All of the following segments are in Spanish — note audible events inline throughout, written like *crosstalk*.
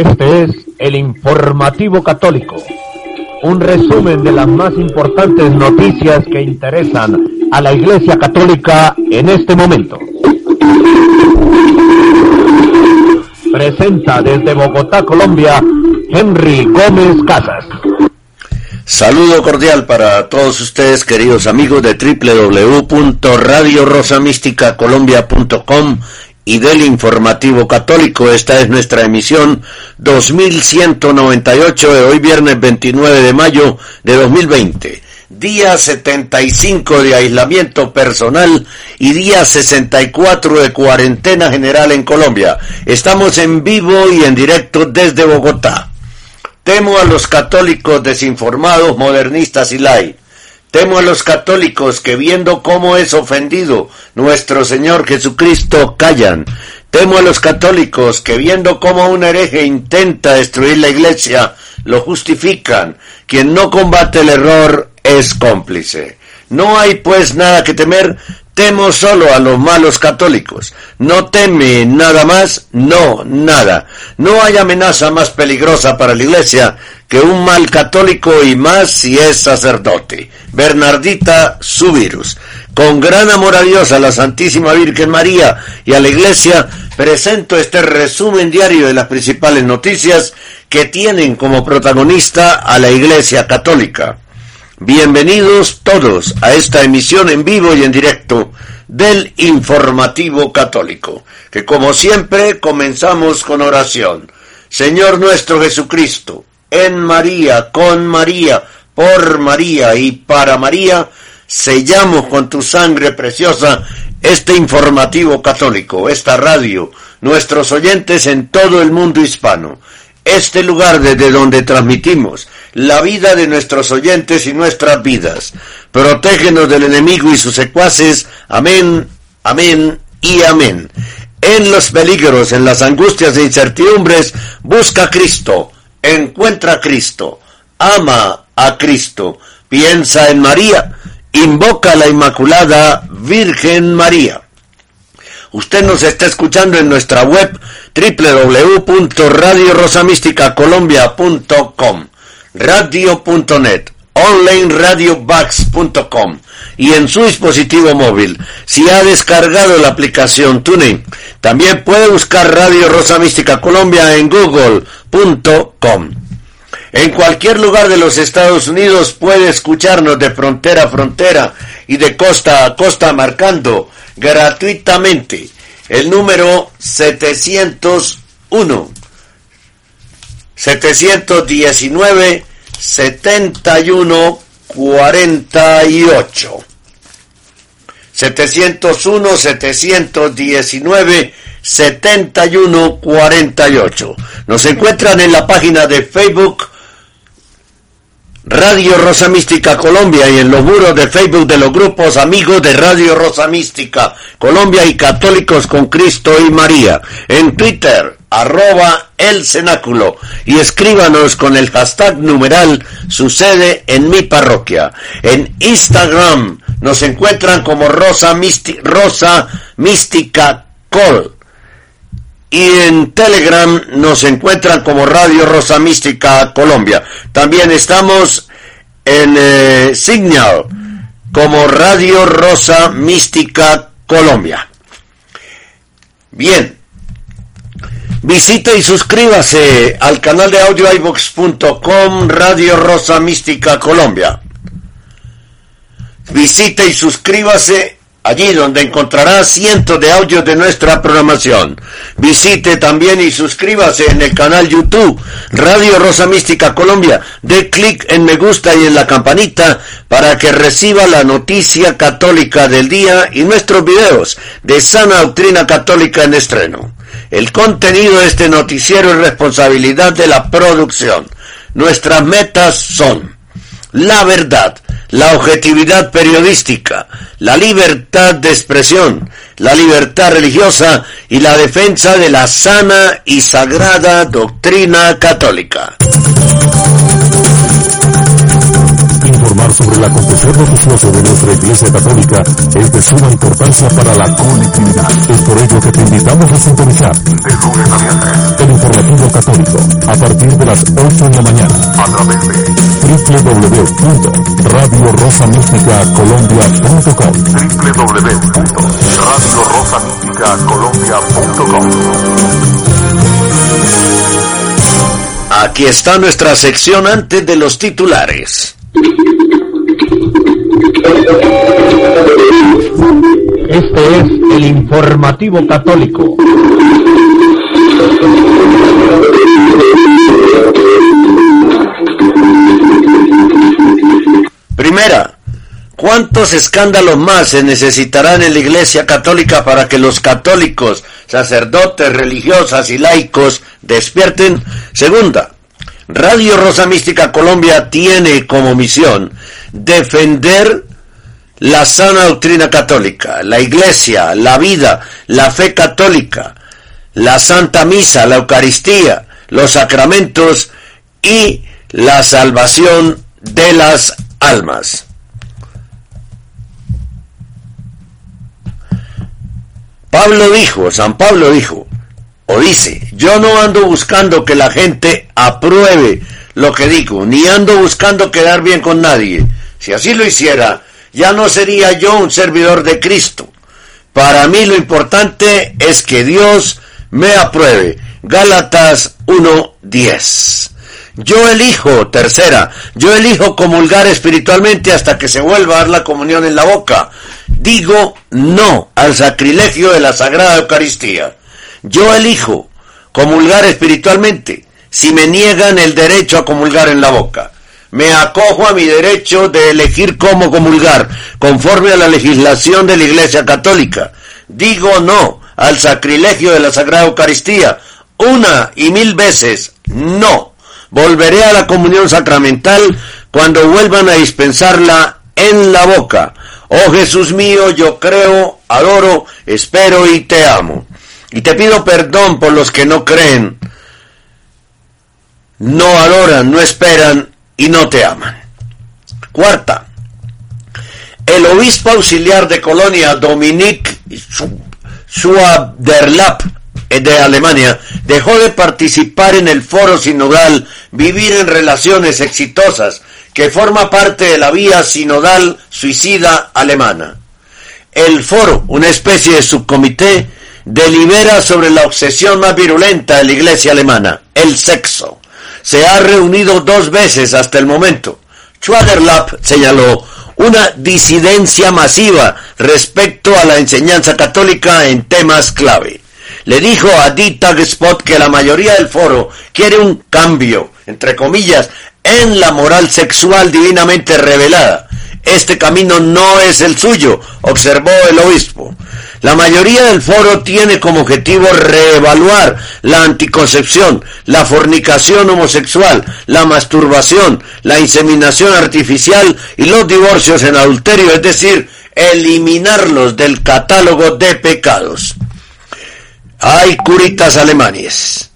Este es el informativo católico, un resumen de las más importantes noticias que interesan a la Iglesia Católica en este momento. Presenta desde Bogotá, Colombia, Henry Gómez Casas. Saludo cordial para todos ustedes, queridos amigos de www.radiorosamísticacolombia.com y del Informativo Católico. Esta es nuestra emisión 2198 de hoy viernes 29 de mayo de 2020. Día 75 de aislamiento personal y día 64 de cuarentena general en Colombia. Estamos en vivo y en directo desde Bogotá. Temo a los católicos desinformados, modernistas y lai. Temo a los católicos que viendo cómo es ofendido nuestro Señor Jesucristo callan. Temo a los católicos que viendo cómo un hereje intenta destruir la iglesia lo justifican. Quien no combate el error es cómplice. No hay pues nada que temer, temo solo a los malos católicos. No teme nada más, no, nada. No hay amenaza más peligrosa para la iglesia que un mal católico y más si es sacerdote. Bernardita Subirus. Con gran amor a Dios, a la Santísima Virgen María y a la Iglesia, presento este resumen diario de las principales noticias que tienen como protagonista a la Iglesia Católica. Bienvenidos todos a esta emisión en vivo y en directo del Informativo Católico, que como siempre comenzamos con oración. Señor nuestro Jesucristo, en María, con María, por María y para María, sellamos con tu sangre preciosa este informativo católico, esta radio, nuestros oyentes en todo el mundo hispano, este lugar desde donde transmitimos la vida de nuestros oyentes y nuestras vidas. Protégenos del enemigo y sus secuaces. Amén, amén y amén. En los peligros, en las angustias e incertidumbres, busca a Cristo, encuentra a Cristo, ama a Cristo, piensa en María, invoca a la Inmaculada Virgen María. Usted nos está escuchando en nuestra web www.radiorosamísticacolombia.com, radio.net, onlineradiobugs.com y en su dispositivo móvil. Si ha descargado la aplicación TuneIn, también puede buscar Radio Rosa Mística Colombia en google.com. En cualquier lugar de los Estados Unidos puede escucharnos de frontera a frontera y de costa a costa marcando gratuitamente. El número 701 719 71 48 701 719 71 48 nos encuentran en la página de Facebook Radio Rosa Mística Colombia y en los muros de Facebook de los grupos amigos de Radio Rosa Mística Colombia y Católicos con Cristo y María. En Twitter, arroba el cenáculo y escríbanos con el hashtag numeral sucede en mi parroquia. En Instagram nos encuentran como Rosa, Rosa Mística Col y en Telegram nos encuentran como Radio Rosa Mística Colombia. También estamos en eh, Signal como Radio Rosa Mística Colombia. Bien, visite y suscríbase al canal de audio iVox.com Radio Rosa Mística Colombia. Visite y suscríbase allí donde encontrará cientos de audios de nuestra programación. Visite también y suscríbase en el canal YouTube Radio Rosa Mística Colombia. Dé clic en me gusta y en la campanita para que reciba la noticia católica del día y nuestros videos de sana doctrina católica en estreno. El contenido de este noticiero es responsabilidad de la producción. Nuestras metas son la verdad, la objetividad periodística, la libertad de expresión, la libertad religiosa y la defensa de la sana y sagrada doctrina católica. Informar sobre el acontecer religioso de nuestra Iglesia Católica es de suma importancia para la colectividad. Es por ello que te invitamos a sintonizar de lunes a viernes el informativo católico a partir de las 8 de la mañana a través de www.radiorosamísticacolombia.com www.radiorosamísticacolombia.com Aquí está nuestra sección antes de los titulares. Este es el informativo católico. Primera, ¿cuántos escándalos más se necesitarán en la Iglesia Católica para que los católicos, sacerdotes, religiosas y laicos despierten? Segunda, Radio Rosa Mística Colombia tiene como misión defender la sana doctrina católica, la iglesia, la vida, la fe católica, la Santa Misa, la Eucaristía, los sacramentos y la salvación de las almas. Pablo dijo, San Pablo dijo, o dice, yo no ando buscando que la gente apruebe lo que digo, ni ando buscando quedar bien con nadie. Si así lo hiciera, ya no sería yo un servidor de Cristo. Para mí lo importante es que Dios me apruebe. Gálatas 1.10. Yo elijo, tercera, yo elijo comulgar espiritualmente hasta que se vuelva a dar la comunión en la boca. Digo no al sacrilegio de la Sagrada Eucaristía. Yo elijo comulgar espiritualmente si me niegan el derecho a comulgar en la boca. Me acojo a mi derecho de elegir cómo comulgar, conforme a la legislación de la Iglesia Católica. Digo no al sacrilegio de la Sagrada Eucaristía. Una y mil veces no. Volveré a la comunión sacramental cuando vuelvan a dispensarla en la boca. Oh Jesús mío, yo creo, adoro, espero y te amo. Y te pido perdón por los que no creen, no adoran, no esperan y no te aman. Cuarta, el obispo auxiliar de Colonia, Dominique Schwaderlapp, de Alemania, dejó de participar en el foro sinodal Vivir en Relaciones Exitosas, que forma parte de la vía sinodal suicida alemana. El foro, una especie de subcomité, delibera sobre la obsesión más virulenta de la iglesia alemana, el sexo. Se ha reunido dos veces hasta el momento. Schwaderlapp señaló una disidencia masiva respecto a la enseñanza católica en temas clave. Le dijo a Dita Spot que la mayoría del foro quiere un cambio, entre comillas, en la moral sexual divinamente revelada. Este camino no es el suyo, observó el obispo. La mayoría del foro tiene como objetivo reevaluar la anticoncepción, la fornicación homosexual, la masturbación, la inseminación artificial y los divorcios en adulterio, es decir, eliminarlos del catálogo de pecados. Hay curitas alemanes,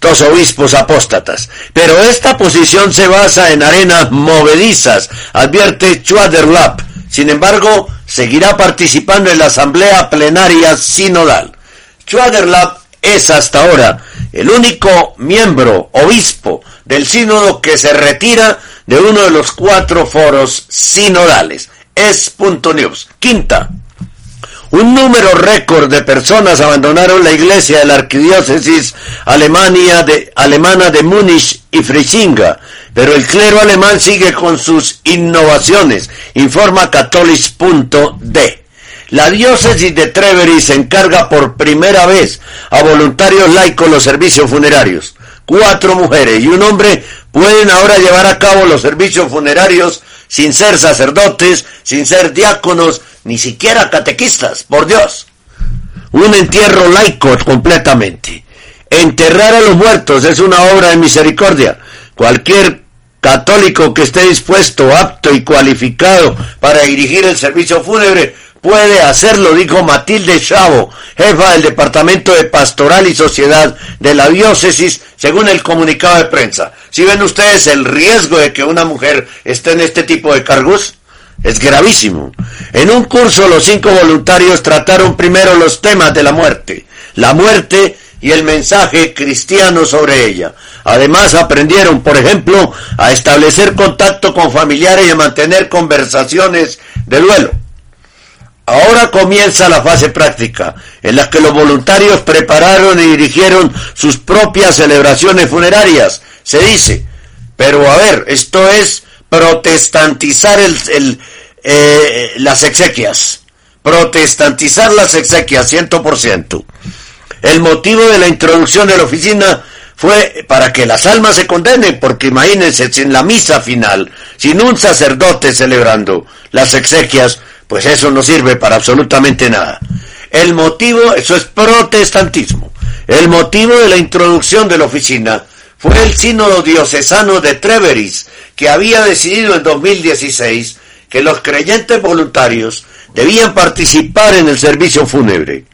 estos obispos apóstatas, pero esta posición se basa en arenas movedizas, advierte Schwaderlapp. Sin embargo, seguirá participando en la asamblea plenaria sinodal. Schwaderlapp es hasta ahora el único miembro, obispo, del sínodo que se retira de uno de los cuatro foros sinodales. Es punto news. Quinta. Un número récord de personas abandonaron la iglesia de la arquidiócesis Alemania de, alemana de Múnich y Frisinga, pero el clero alemán sigue con sus innovaciones, informa catholics.de. La diócesis de Trevery se encarga por primera vez a voluntarios laicos los servicios funerarios. Cuatro mujeres y un hombre pueden ahora llevar a cabo los servicios funerarios sin ser sacerdotes, sin ser diáconos, ni siquiera catequistas, por Dios. Un entierro laico completamente. Enterrar a los muertos es una obra de misericordia. Cualquier católico que esté dispuesto, apto y cualificado para dirigir el servicio fúnebre puede hacerlo, dijo Matilde Chavo, jefa del Departamento de Pastoral y Sociedad de la Diócesis, según el comunicado de prensa. Si ven ustedes el riesgo de que una mujer esté en este tipo de cargos, es gravísimo. En un curso los cinco voluntarios trataron primero los temas de la muerte, la muerte y el mensaje cristiano sobre ella. Además aprendieron, por ejemplo, a establecer contacto con familiares y a mantener conversaciones de duelo. Ahora comienza la fase práctica, en la que los voluntarios prepararon y dirigieron sus propias celebraciones funerarias. Se dice, pero a ver, esto es protestantizar el, eh, las exequias. Protestantizar las exequias, ciento por ciento. El motivo de la introducción de la oficina fue para que las almas se condenen, porque imagínense, en la misa final, sin un sacerdote celebrando las exequias, pues eso no sirve para absolutamente nada. El motivo, eso es protestantismo. El motivo de la introducción de la oficina fue el sínodo diocesano de Treveris, que había decidido en 2016 que los creyentes voluntarios debían participar en el servicio fúnebre.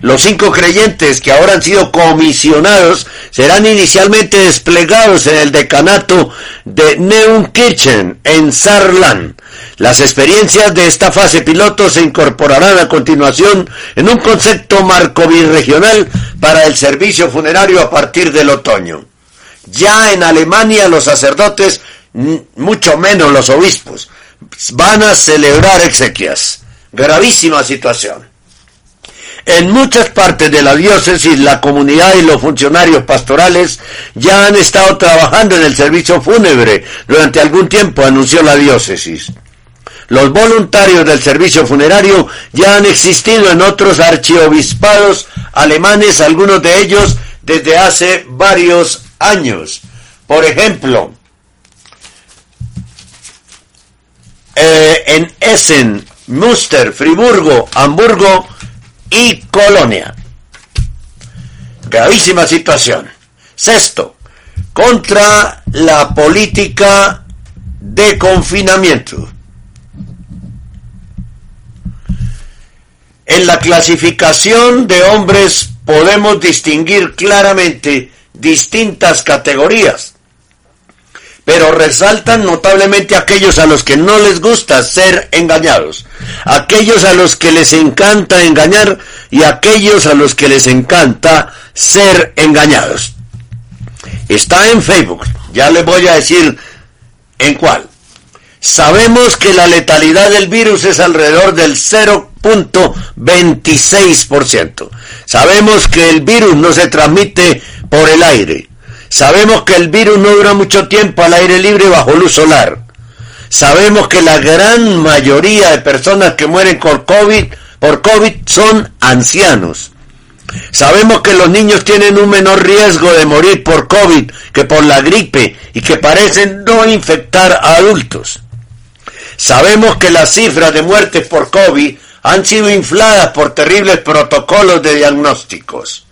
Los cinco creyentes que ahora han sido comisionados serán inicialmente desplegados en el decanato de Neunkirchen, en Saarland. Las experiencias de esta fase piloto se incorporarán a continuación en un concepto marco birregional para el servicio funerario a partir del otoño. Ya en Alemania los sacerdotes, mucho menos los obispos, van a celebrar exequias. Gravísima situación. En muchas partes de la diócesis, la comunidad y los funcionarios pastorales ya han estado trabajando en el servicio fúnebre durante algún tiempo, anunció la diócesis. Los voluntarios del servicio funerario ya han existido en otros archiobispados alemanes, algunos de ellos desde hace varios años. Por ejemplo, eh, en Essen, Münster, Friburgo, Hamburgo, y Colonia. Gravísima situación. Sexto, contra la política de confinamiento. En la clasificación de hombres podemos distinguir claramente distintas categorías pero resaltan notablemente aquellos a los que no les gusta ser engañados, aquellos a los que les encanta engañar y aquellos a los que les encanta ser engañados. Está en Facebook, ya les voy a decir en cuál. Sabemos que la letalidad del virus es alrededor del 0.26%. Sabemos que el virus no se transmite por el aire. Sabemos que el virus no dura mucho tiempo al aire libre bajo luz solar. Sabemos que la gran mayoría de personas que mueren por COVID, por COVID son ancianos. Sabemos que los niños tienen un menor riesgo de morir por COVID que por la gripe y que parecen no infectar a adultos. Sabemos que las cifras de muertes por COVID han sido infladas por terribles protocolos de diagnósticos.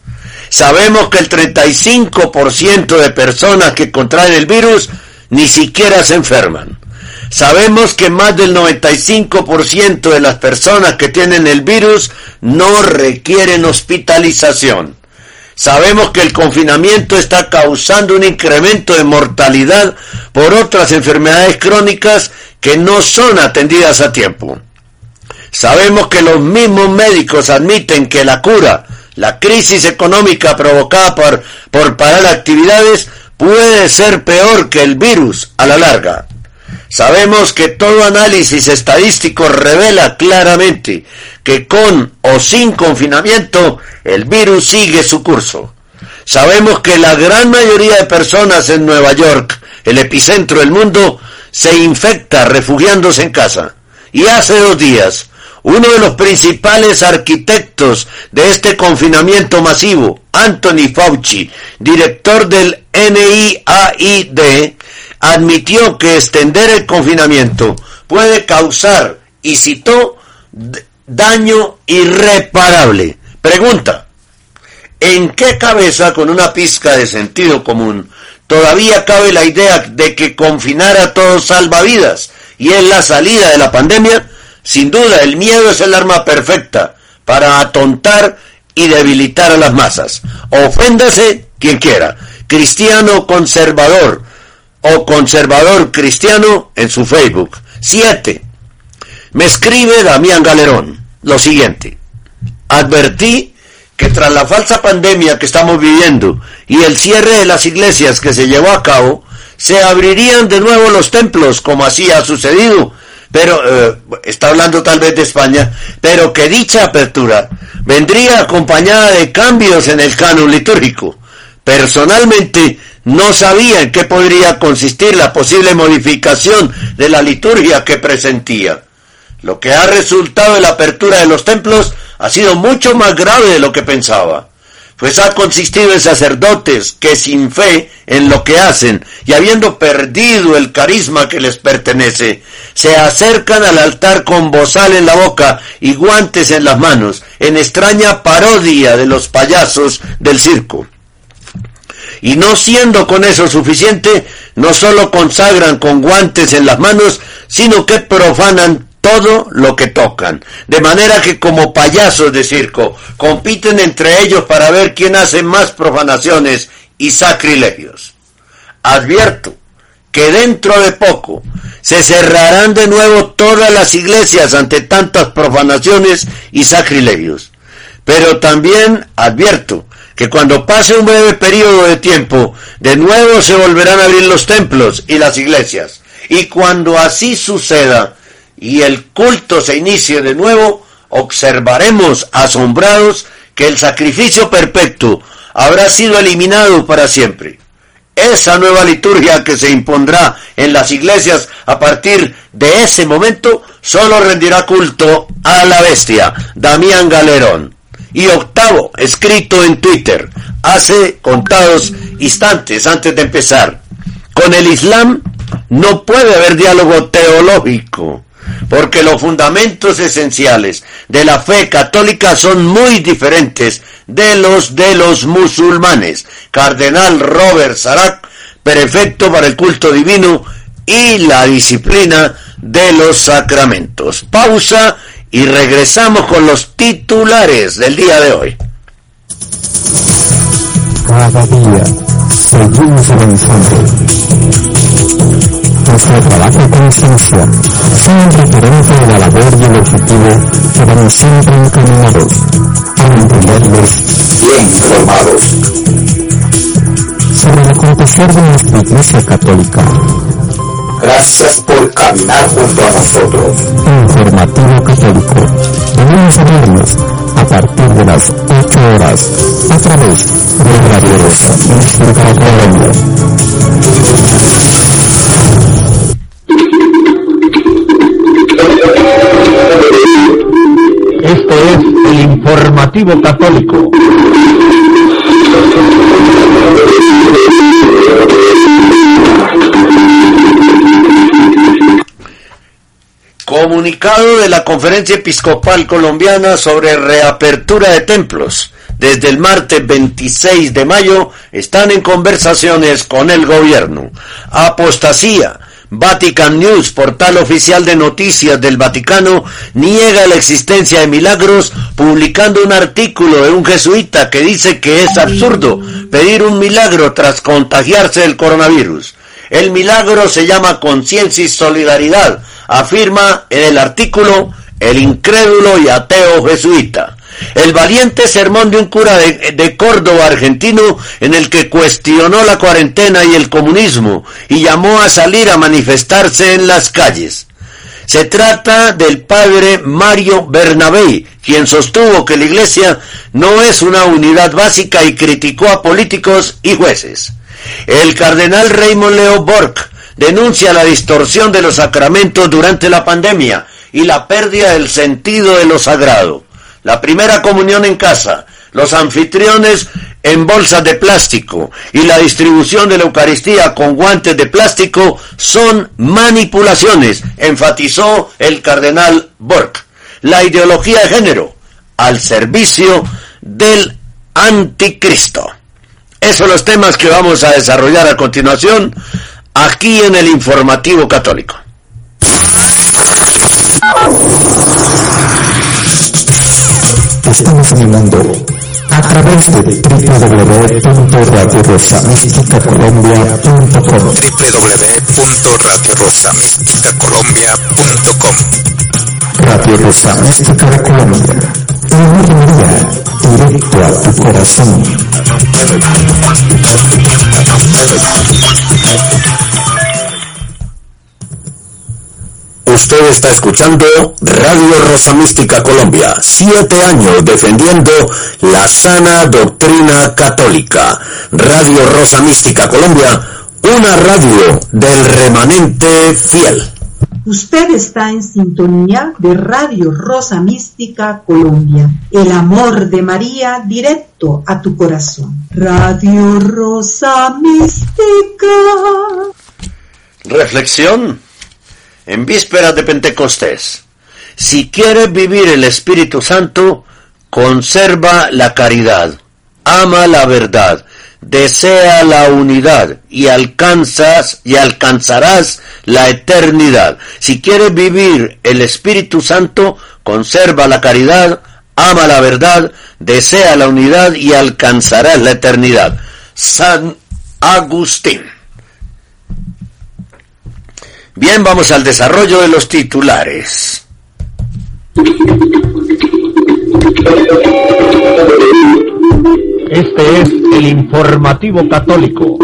Sabemos que el 35% de personas que contraen el virus ni siquiera se enferman. Sabemos que más del 95% de las personas que tienen el virus no requieren hospitalización. Sabemos que el confinamiento está causando un incremento de mortalidad por otras enfermedades crónicas que no son atendidas a tiempo. Sabemos que los mismos médicos admiten que la cura la crisis económica provocada por, por parar actividades puede ser peor que el virus a la larga. Sabemos que todo análisis estadístico revela claramente que con o sin confinamiento el virus sigue su curso. Sabemos que la gran mayoría de personas en Nueva York, el epicentro del mundo, se infecta refugiándose en casa. Y hace dos días, uno de los principales arquitectos de este confinamiento masivo, Anthony Fauci, director del NIAID, admitió que extender el confinamiento puede causar, y citó, daño irreparable. Pregunta, ¿en qué cabeza con una pizca de sentido común todavía cabe la idea de que confinar a todos salva vidas y es la salida de la pandemia? Sin duda, el miedo es el arma perfecta para atontar y debilitar a las masas. Oféndase quien quiera, cristiano conservador, o conservador cristiano en su Facebook. 7. Me escribe Damián Galerón lo siguiente. Advertí que tras la falsa pandemia que estamos viviendo y el cierre de las iglesias que se llevó a cabo, se abrirían de nuevo los templos, como así ha sucedido, pero eh, está hablando tal vez de España, pero que dicha apertura vendría acompañada de cambios en el canon litúrgico. Personalmente, no sabía en qué podría consistir la posible modificación de la liturgia que presentía. Lo que ha resultado en la apertura de los templos ha sido mucho más grave de lo que pensaba, pues ha consistido en sacerdotes que sin fe en lo que hacen y habiendo perdido el carisma que les pertenece, se acercan al altar con bozal en la boca y guantes en las manos, en extraña parodia de los payasos del circo. Y no siendo con eso suficiente, no solo consagran con guantes en las manos, sino que profanan todo lo que tocan. De manera que como payasos de circo compiten entre ellos para ver quién hace más profanaciones y sacrilegios. Advierto que dentro de poco se cerrarán de nuevo todas las iglesias ante tantas profanaciones y sacrilegios. Pero también advierto que cuando pase un breve periodo de tiempo, de nuevo se volverán a abrir los templos y las iglesias. Y cuando así suceda y el culto se inicie de nuevo, observaremos asombrados que el sacrificio perpetuo habrá sido eliminado para siempre. Esa nueva liturgia que se impondrá en las iglesias a partir de ese momento solo rendirá culto a la bestia, Damián Galerón. Y octavo, escrito en Twitter, hace contados instantes antes de empezar. Con el Islam no puede haber diálogo teológico, porque los fundamentos esenciales de la fe católica son muy diferentes de los de los musulmanes. Cardenal Robert Sarak, prefecto para el culto divino y la disciplina de los sacramentos. Pausa y regresamos con los titulares del día de hoy. Cada día. Nuestro trabajo con esencia, un referente de la labor y el objetivo que van siempre encaminados a mantenerlos bien informados sobre el acontecer de nuestra Iglesia Católica Gracias por caminar junto a nosotros. Informativo Católico. Venimos a vernos a partir de las 8 horas a través de Radio Rosa, Este es el Informativo Católico. Comunicado de la Conferencia Episcopal Colombiana sobre reapertura de templos. Desde el martes 26 de mayo están en conversaciones con el gobierno. Apostasía. Vatican News, portal oficial de noticias del Vaticano, niega la existencia de milagros publicando un artículo de un jesuita que dice que es absurdo pedir un milagro tras contagiarse del coronavirus. El milagro se llama conciencia y solidaridad, afirma en el artículo el incrédulo y ateo jesuita. El valiente sermón de un cura de, Córdoba argentino en el que cuestionó la cuarentena y el comunismo y llamó a salir a manifestarse en las calles. Se trata del padre Mario Bernabé, quien sostuvo que la iglesia no es una unidad básica y criticó a políticos y jueces. El cardenal Raymond Leo Borg denuncia la distorsión de los sacramentos durante la pandemia y la pérdida del sentido de lo sagrado. La primera comunión en casa, los anfitriones en bolsas de plástico y la distribución de la Eucaristía con guantes de plástico son manipulaciones, enfatizó el cardenal Borg. La ideología de género al servicio del anticristo. Esos son los temas que vamos a desarrollar a continuación aquí en el informativo católico. Estamos en el mundo a través de www.radiorosamisticacolombia.com www.radiorosamisticacolombia.com Radio Rosa Mística de Colombia. Una María, directo a tu corazón. Usted está escuchando Radio Rosa Mística Colombia, siete años defendiendo la sana doctrina católica. Radio Rosa Mística Colombia, una radio del remanente fiel. Usted está en sintonía de Radio Rosa Mística Colombia, el amor de María directo a tu corazón. Radio Rosa Mística. Reflexión en vísperas de Pentecostés. Si quieres vivir el Espíritu Santo, conserva la caridad, ama la verdad, desea la unidad y alcanzas y alcanzarás la eternidad. Si quieres vivir el Espíritu Santo, conserva la caridad, ama la verdad, desea la unidad y alcanzarás la eternidad. San Agustín. Bien, vamos al desarrollo de los titulares. Este es el informativo católico.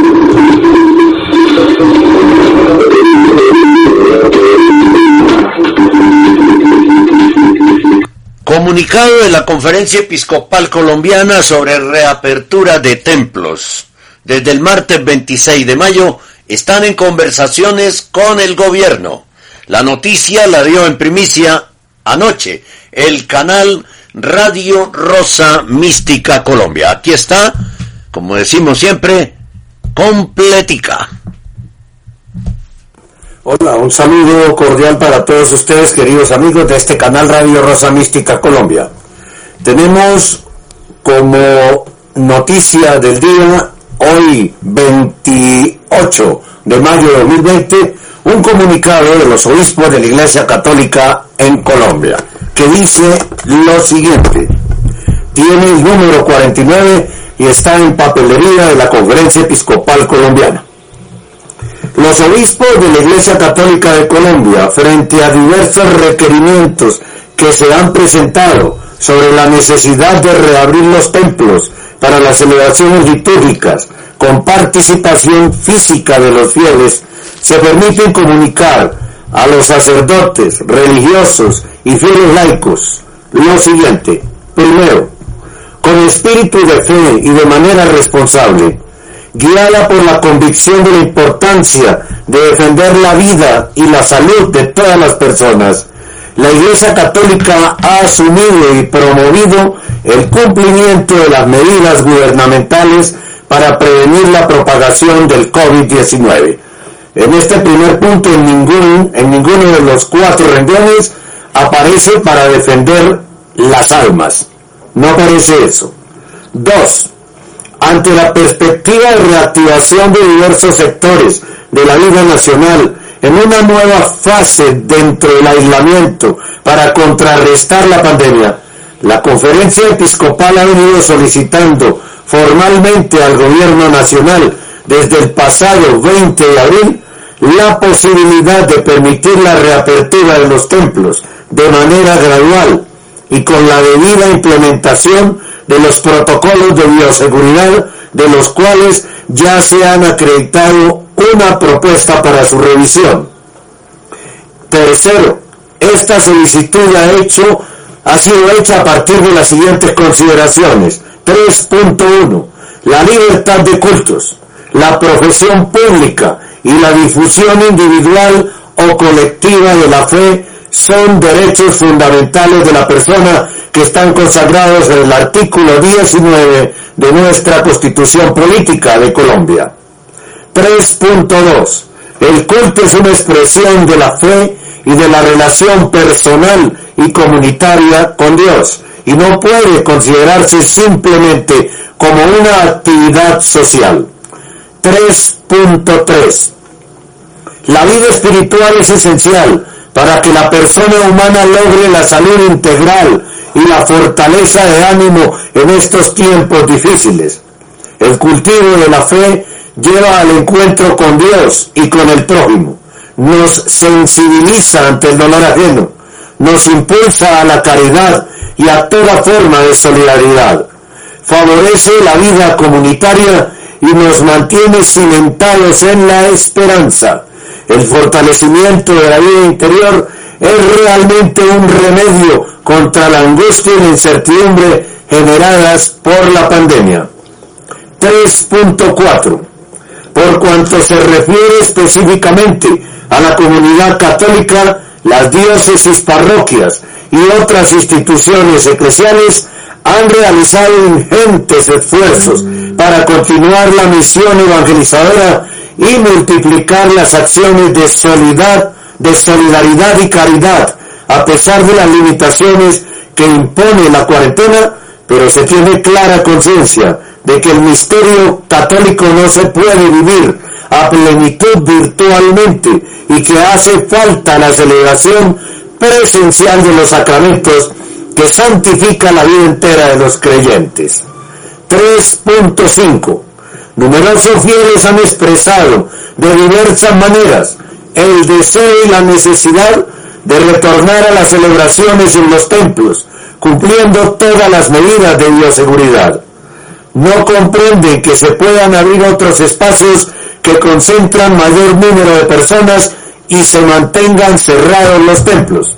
Comunicado de la Conferencia Episcopal Colombiana sobre reapertura de templos. Desde el martes 26 de mayo están en conversaciones con el gobierno. La noticia la dio en primicia anoche el canal Radio Rosa Mística Colombia. Aquí está, como decimos siempre, completica. Hola, un saludo cordial para todos ustedes, queridos amigos de este canal Radio Rosa Mística Colombia. Tenemos como noticia del día hoy 28 de mayo de 2020 un comunicado de los obispos de la Iglesia Católica en Colombia que dice lo siguiente. Tiene el número 49 y está en papelería de la Conferencia Episcopal Colombiana. Los obispos de la Iglesia Católica de Colombia, frente a diversos requerimientos que se han presentado sobre la necesidad de reabrir los templos para las celebraciones litúrgicas con participación física de los fieles, se permiten comunicar a los sacerdotes, religiosos y fieles laicos lo siguiente. Primero, con espíritu de fe y de manera responsable, guiada por la convicción de la importancia de defender la vida y la salud de todas las personas, la Iglesia Católica ha asumido y promovido el cumplimiento de las medidas gubernamentales para prevenir la propagación del COVID-19. En este primer punto, en, ningún, en ninguno de los cuatro renglones aparece para defender las almas. No aparece eso. Dos, ante la perspectiva de reactivación de diversos sectores de la vida nacional en una nueva fase dentro del aislamiento para contrarrestar la pandemia, la conferencia episcopal ha venido solicitando formalmente al gobierno nacional desde el pasado 20 de abril la posibilidad de permitir la reapertura de los templos de manera gradual y con la debida implementación de los protocolos de bioseguridad de los cuales ya se han acreditado una propuesta para su revisión. Tercero, esta solicitud ha, hecho, ha sido hecha a partir de las siguientes consideraciones. 3.1. La libertad de cultos, la profesión pública y la difusión individual o colectiva de la fe son derechos fundamentales de la persona que están consagrados en el artículo 19 de nuestra Constitución Política de Colombia. 3.2. El culto es una expresión de la fe y de la relación personal y comunitaria con Dios y no puede considerarse simplemente como una actividad social. 3.3. La vida espiritual es esencial para que la persona humana logre la salud integral y la fortaleza de ánimo en estos tiempos difíciles. El cultivo de la fe lleva al encuentro con Dios y con el prójimo, nos sensibiliza ante el dolor ajeno, nos impulsa a la caridad y a toda forma de solidaridad, favorece la vida comunitaria y nos mantiene cimentados en la esperanza. El fortalecimiento de la vida interior es realmente un remedio contra la angustia y la incertidumbre generadas por la pandemia. 3.4. Por cuanto se refiere específicamente a la comunidad católica, las diócesis parroquias y otras instituciones eclesiales han realizado ingentes esfuerzos para continuar la misión evangelizadora y multiplicar las acciones de solidaridad, de solidaridad y caridad, a pesar de las limitaciones que impone la cuarentena, pero se tiene clara conciencia de que el misterio católico no se puede vivir a plenitud virtualmente y que hace falta la celebración presencial de los sacramentos que santifica la vida entera de los creyentes. 3.5. Numerosos fieles han expresado de diversas maneras el deseo y la necesidad de retornar a las celebraciones en los templos, cumpliendo todas las medidas de bioseguridad no comprenden que se puedan abrir otros espacios que concentran mayor número de personas y se mantengan cerrados los templos.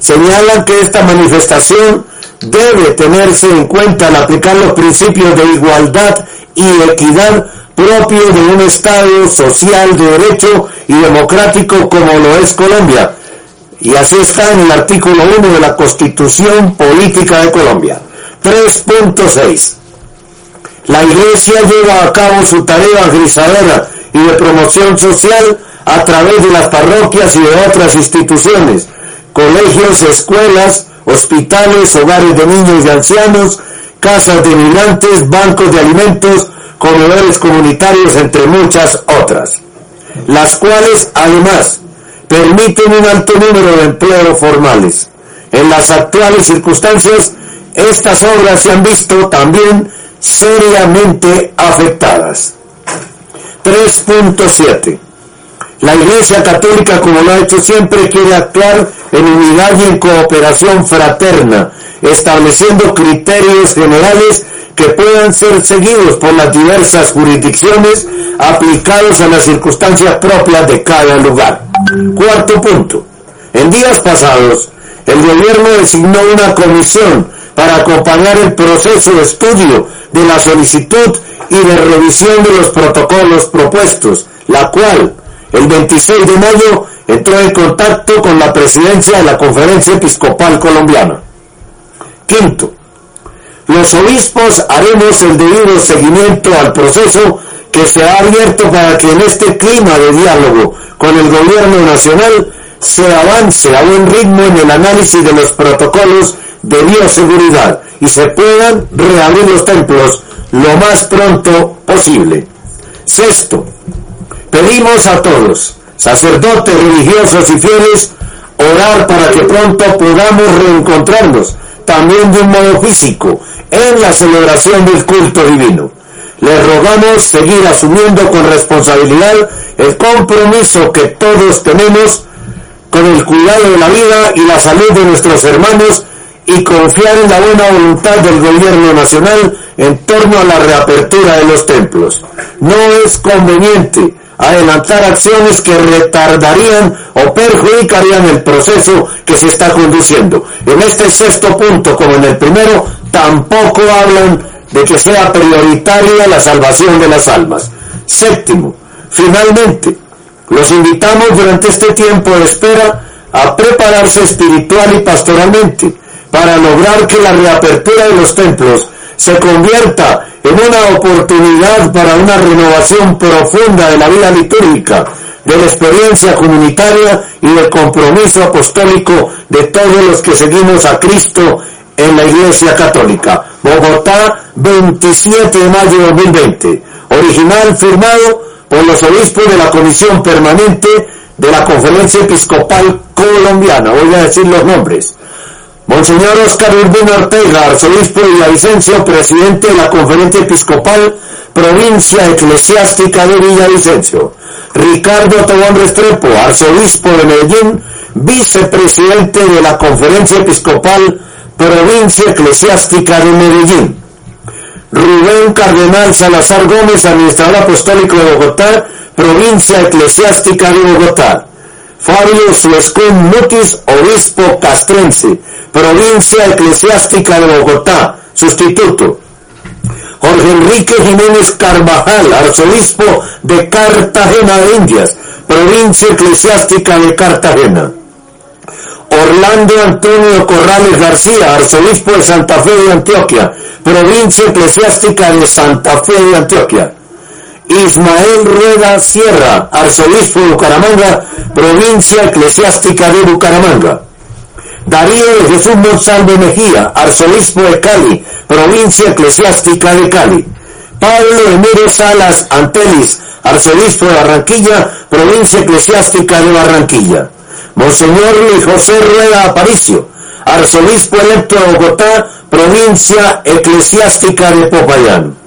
Señalan que esta manifestación debe tenerse en cuenta al aplicar los principios de igualdad y equidad propios de un Estado social de derecho y democrático como lo es Colombia. Y así está en el artículo 1 de la Constitución Política de Colombia. 3.6. La Iglesia lleva a cabo su tarea evangelizadora y de promoción social a través de las parroquias y de otras instituciones, colegios, escuelas, hospitales, hogares de niños y ancianos, casas de migrantes, bancos de alimentos, comedores comunitarios, entre muchas otras, las cuales además permiten un alto número de empleos formales. En las actuales circunstancias, estas obras se han visto también seriamente afectadas. 3.7. La Iglesia Católica, como lo ha hecho siempre, quiere actuar en unidad y en cooperación fraterna, estableciendo criterios generales que puedan ser seguidos por las diversas jurisdicciones aplicados a las circunstancias propias de cada lugar. Cuarto punto. En días pasados, el gobierno designó una comisión para acompañar el proceso de estudio de la solicitud y de revisión de los protocolos propuestos, la cual el 26 de mayo entró en contacto con la presidencia de la Conferencia Episcopal Colombiana. Quinto, los obispos haremos el debido seguimiento al proceso que se ha abierto para que en este clima de diálogo con el gobierno nacional se avance a buen ritmo en el análisis de los protocolos de bioseguridad y se puedan reabrir los templos lo más pronto posible. Sexto, pedimos a todos, sacerdotes, religiosos y fieles, orar para que pronto podamos reencontrarnos, también de un modo físico, en la celebración del culto divino. Les rogamos seguir asumiendo con responsabilidad el compromiso que todos tenemos con el cuidado de la vida y la salud de nuestros hermanos y confiar en la buena voluntad del gobierno nacional en torno a la reapertura de los templos. No es conveniente adelantar acciones que retardarían o perjudicarían el proceso que se está conduciendo. En este sexto punto, como en el primero, tampoco hablan de que sea prioritaria la salvación de las almas. Séptimo, finalmente, los invitamos durante este tiempo de espera a prepararse espiritual y pastoralmente para lograr que la reapertura de los templos se convierta en una oportunidad para una renovación profunda de la vida litúrgica, de la experiencia comunitaria y del compromiso apostólico de todos los que seguimos a Cristo en la Iglesia Católica. Bogotá, 27 de mayo de 2020. Original firmado por los obispos de la Comisión Permanente de la Conferencia Episcopal Colombiana. Voy a decir los nombres. Monseñor Oscar Urbino Ortega, arzobispo de Villavicencio, presidente de la Conferencia Episcopal Provincia Eclesiástica de Villavicencio. Ricardo Tobón Restrepo, arzobispo de Medellín, vicepresidente de la Conferencia Episcopal Provincia Eclesiástica de Medellín. Rubén Cardenal Salazar Gómez, administrador apostólico de Bogotá, Provincia Eclesiástica de Bogotá. Fabio Suescún Mutis, obispo castrense, Provincia Eclesiástica de Bogotá, sustituto. Jorge Enrique Jiménez Carvajal, arzobispo de Cartagena de Indias, Provincia Eclesiástica de Cartagena. Orlando Antonio Corrales García, arzobispo de Santa Fe de Antioquia, provincia eclesiástica de Santa Fe de Antioquia. Ismael Rueda Sierra, arzobispo de Bucaramanga, provincia eclesiástica de Bucaramanga. Darío de Jesús Monsalve Mejía, arzobispo de Cali, provincia eclesiástica de Cali. Pablo Emiro Salas Antelis, arzobispo de Barranquilla, provincia eclesiástica de Barranquilla. Monseñor Luis José Rueda Aparicio, arzobispo electo de Bogotá, provincia eclesiástica de Popayán.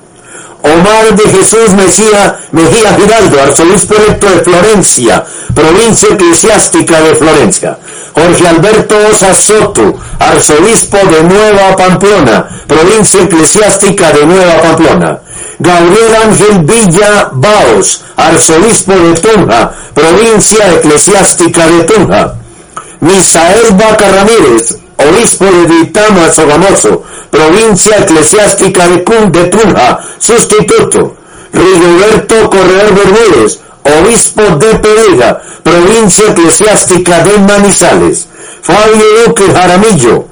Omar de Jesús Mejía, Mejía Giraldo, arzobispo electo de Florencia, provincia eclesiástica de Florencia. Jorge Alberto Osa Soto, arzobispo de Nueva Pamplona, provincia eclesiástica de Nueva Pamplona. Gabriel Ángel Villa Baos, arzobispo de Tunja, provincia eclesiástica de Tunja. Misael Vaca Ramírez, obispo de Ditama Sogamoso, provincia eclesiástica de, de Tunja, sustituto. Rigoberto Corredor Bermúdez, obispo de Pereira, provincia eclesiástica de Manizales. Fabio Duque Jaramillo,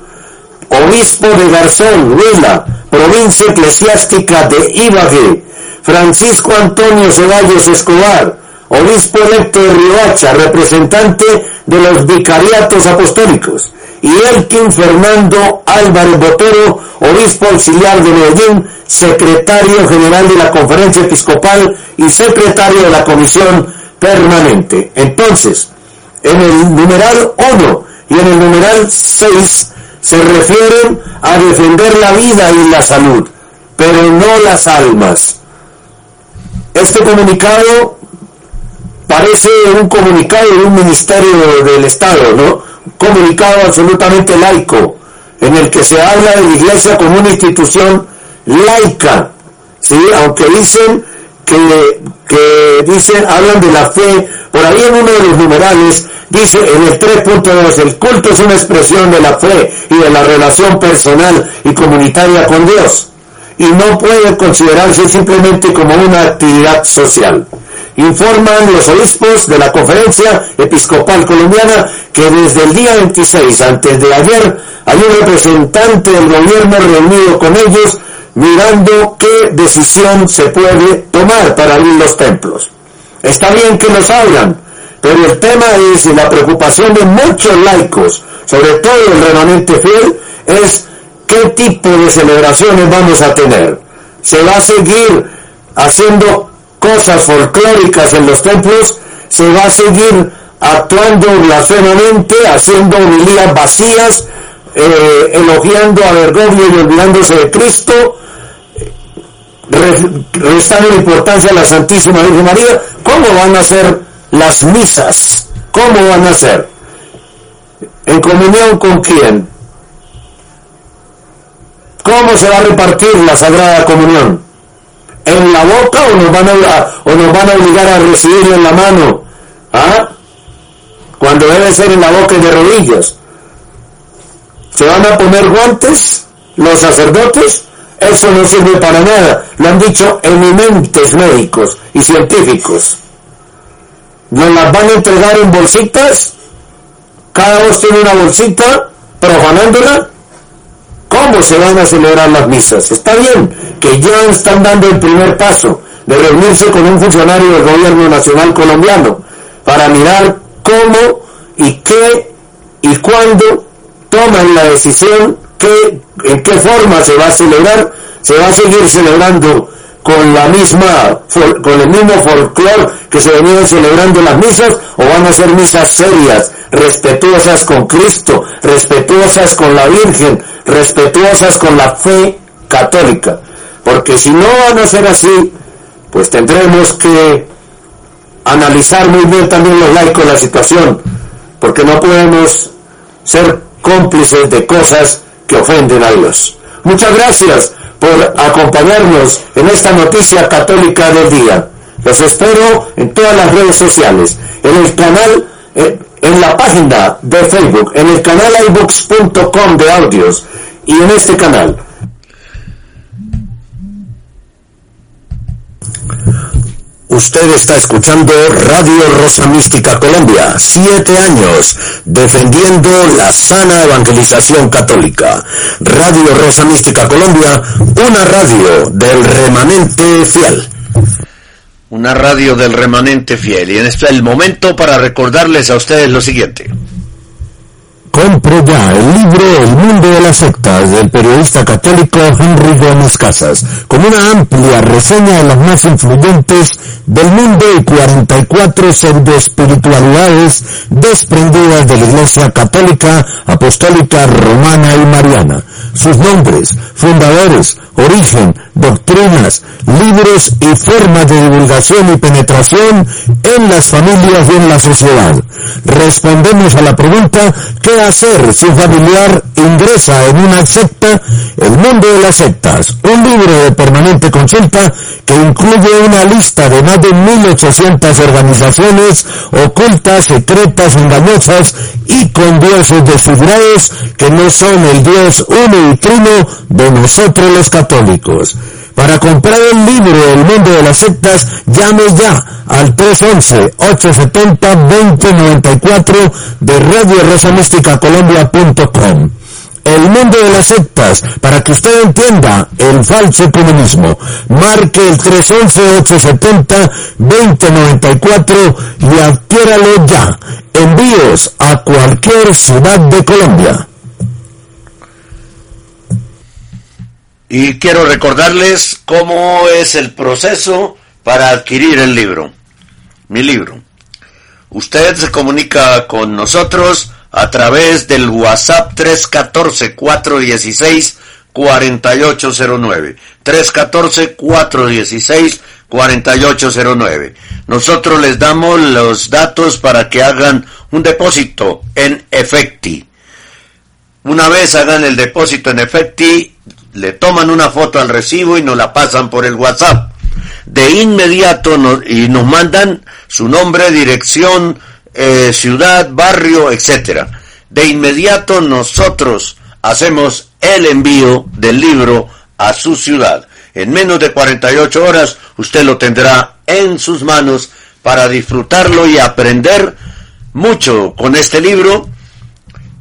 obispo de Garzón, Huila, provincia eclesiástica de Ibagué. Francisco Antonio Ceballos Escobar, obispo electo de Riohacha, representante de los vicariatos apostólicos y Elkin Fernando Álvarez Botero, obispo auxiliar de Medellín, secretario general de la Conferencia Episcopal y secretario de la Comisión Permanente. Entonces, en el numeral 1 y en el numeral 6 se refieren a defender la vida y la salud, pero no las almas. Este comunicado parece un comunicado de un ministerio del Estado, ¿no? comunicado absolutamente laico, en el que se habla de la iglesia como una institución laica, ¿sí? aunque dicen que, que dicen, hablan de la fe, por ahí en uno de los numerales dice en el 3.2, el culto es una expresión de la fe y de la relación personal y comunitaria con Dios, y no puede considerarse simplemente como una actividad social. Informan los obispos de la Conferencia Episcopal Colombiana que desde el día 26, antes de ayer, hay un representante del gobierno reunido con ellos mirando qué decisión se puede tomar para abrir los templos. Está bien que los abran, pero el tema es, y la preocupación de muchos laicos, sobre todo el remanente fiel, es qué tipo de celebraciones vamos a tener. ¿Se va a seguir haciendo cosas folclóricas en los templos, se va a seguir actuando blasfemamente, haciendo homilías vacías, eh, elogiando a Bergoglio y olvidándose de Cristo, restando importancia a la Santísima Virgen María, ¿cómo van a ser las misas? ¿Cómo van a ser? ¿En comunión con quién? ¿Cómo se va a repartir la Sagrada Comunión? En la boca o nos van a, o nos van a obligar a recibirlo en la mano. ¿Ah? Cuando debe ser en la boca y de rodillas. ¿Se van a poner guantes los sacerdotes? Eso no sirve para nada. Lo han dicho eminentes médicos y científicos. ¿Nos las van a entregar en bolsitas? Cada uno tiene una bolsita profanándola cómo se van a celebrar las misas. Está bien que ya están dando el primer paso de reunirse con un funcionario del gobierno nacional colombiano para mirar cómo y qué y cuándo toman la decisión, qué, en qué forma se va a celebrar, se va a seguir celebrando con la misma, con el mismo folclore que se venían celebrando las misas o van a ser misas serias, respetuosas con Cristo, respetuosas con la Virgen, respetuosas con la fe católica. Porque si no van a ser así, pues tendremos que analizar muy bien también los laicos la situación, porque no podemos ser cómplices de cosas que ofenden a Dios. Muchas gracias por acompañarnos en esta noticia católica del día. Los espero en todas las redes sociales, en el canal, eh, en la página de Facebook, en el canal iBooks.com de audios y en este canal. Usted está escuchando Radio Rosa Mística Colombia, siete años defendiendo la sana evangelización católica. Radio Rosa Mística Colombia, una radio del remanente fiel. Una radio del remanente fiel. Y en este es el momento para recordarles a ustedes lo siguiente. Compre ya el libro El mundo de las sectas del periodista católico Henry Gómez Casas, con una amplia reseña de las más influyentes del mundo y 44 pseudoespiritualidades desprendidas de la Iglesia Católica, Apostólica, Romana y Mariana. Sus nombres, fundadores, origen, doctrinas, libros y formas de divulgación y penetración en las familias y en la sociedad. Respondemos a la pregunta, ¿qué hacer si un familiar ingresa en una secta? El mundo de las sectas, un libro de permanente consulta que incluye una lista de más de 1800 organizaciones ocultas, secretas, engañosas y con dioses desfigurados que no son el Dios uno y trino de nosotros los católicos. Para comprar el libro El mundo de las sectas, llame ya al 311-870-2094 de Radio Colombia.com el mundo de las sectas, para que usted entienda el falso comunismo. Marque el 311-870-2094 y adquiéralo ya. Envíos a cualquier ciudad de Colombia. Y quiero recordarles cómo es el proceso para adquirir el libro, mi libro. Usted se comunica con nosotros a través del WhatsApp 314-416-4809. 314-416-4809. Nosotros les damos los datos para que hagan un depósito en Efecti. Una vez hagan el depósito en Efecti, le toman una foto al recibo y nos la pasan por el WhatsApp. De inmediato y nos mandan su nombre, dirección, eh, ciudad, barrio, etcétera. De inmediato nosotros hacemos el envío del libro a su ciudad. En menos de 48 horas usted lo tendrá en sus manos para disfrutarlo y aprender mucho con este libro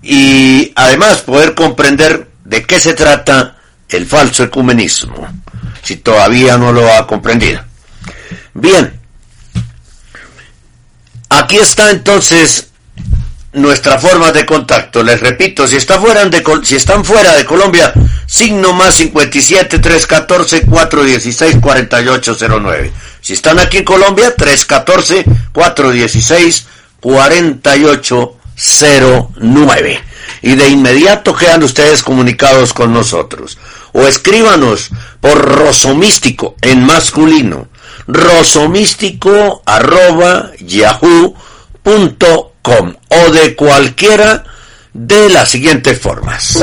y además poder comprender de qué se trata el falso ecumenismo, si todavía no lo ha comprendido. Bien, Aquí está entonces nuestra forma de contacto. Les repito, si, fuera de, si están fuera de Colombia, signo más 57 314 416 4809. Si están aquí en Colombia, 314 416 4809. Y de inmediato quedan ustedes comunicados con nosotros. O escríbanos por rosomístico en masculino rosomístico arroba yahoo.com o de cualquiera de las siguientes formas.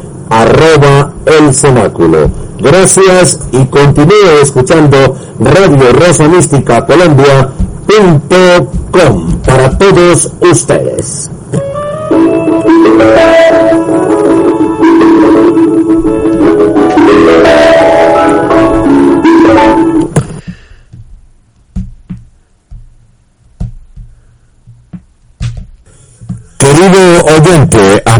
arroba el cenáculo. Gracias y continúe escuchando Radio Rosa Mística Colombia.com para todos ustedes.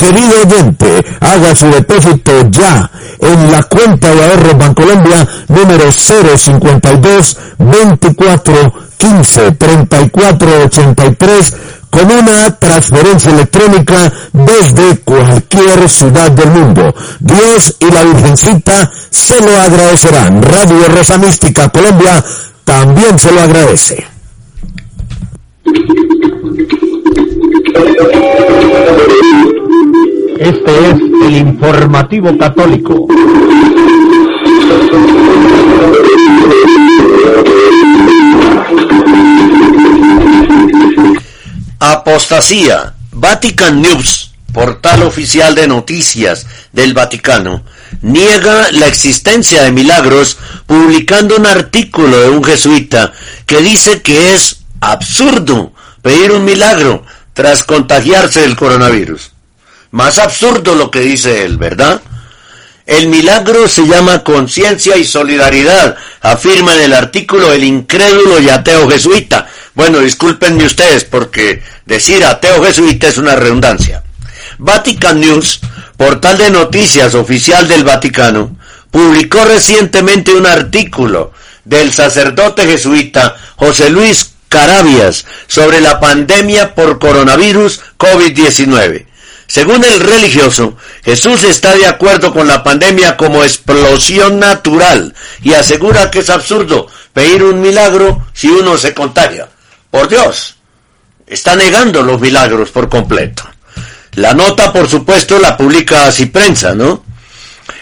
Querido oyente, haga su depósito ya en la cuenta de ahorro Bancolombia número 052 24 15 34 83 con una transferencia electrónica desde cualquier ciudad del mundo. Dios y la Virgencita se lo agradecerán. Radio Rosa Mística Colombia también se lo agradece. *laughs* Este es el informativo católico. Apostasía. Vatican News, portal oficial de noticias del Vaticano, niega la existencia de milagros publicando un artículo de un jesuita que dice que es absurdo pedir un milagro tras contagiarse del coronavirus. Más absurdo lo que dice él, ¿verdad? El milagro se llama conciencia y solidaridad, afirma en el artículo el incrédulo y ateo jesuita. Bueno, discúlpenme ustedes porque decir ateo jesuita es una redundancia. Vatican News, portal de noticias oficial del Vaticano, publicó recientemente un artículo del sacerdote jesuita José Luis Carabias sobre la pandemia por coronavirus COVID-19. Según el religioso, Jesús está de acuerdo con la pandemia como explosión natural y asegura que es absurdo pedir un milagro si uno se contagia. Por Dios, está negando los milagros por completo. La nota, por supuesto, la publica así prensa, ¿no?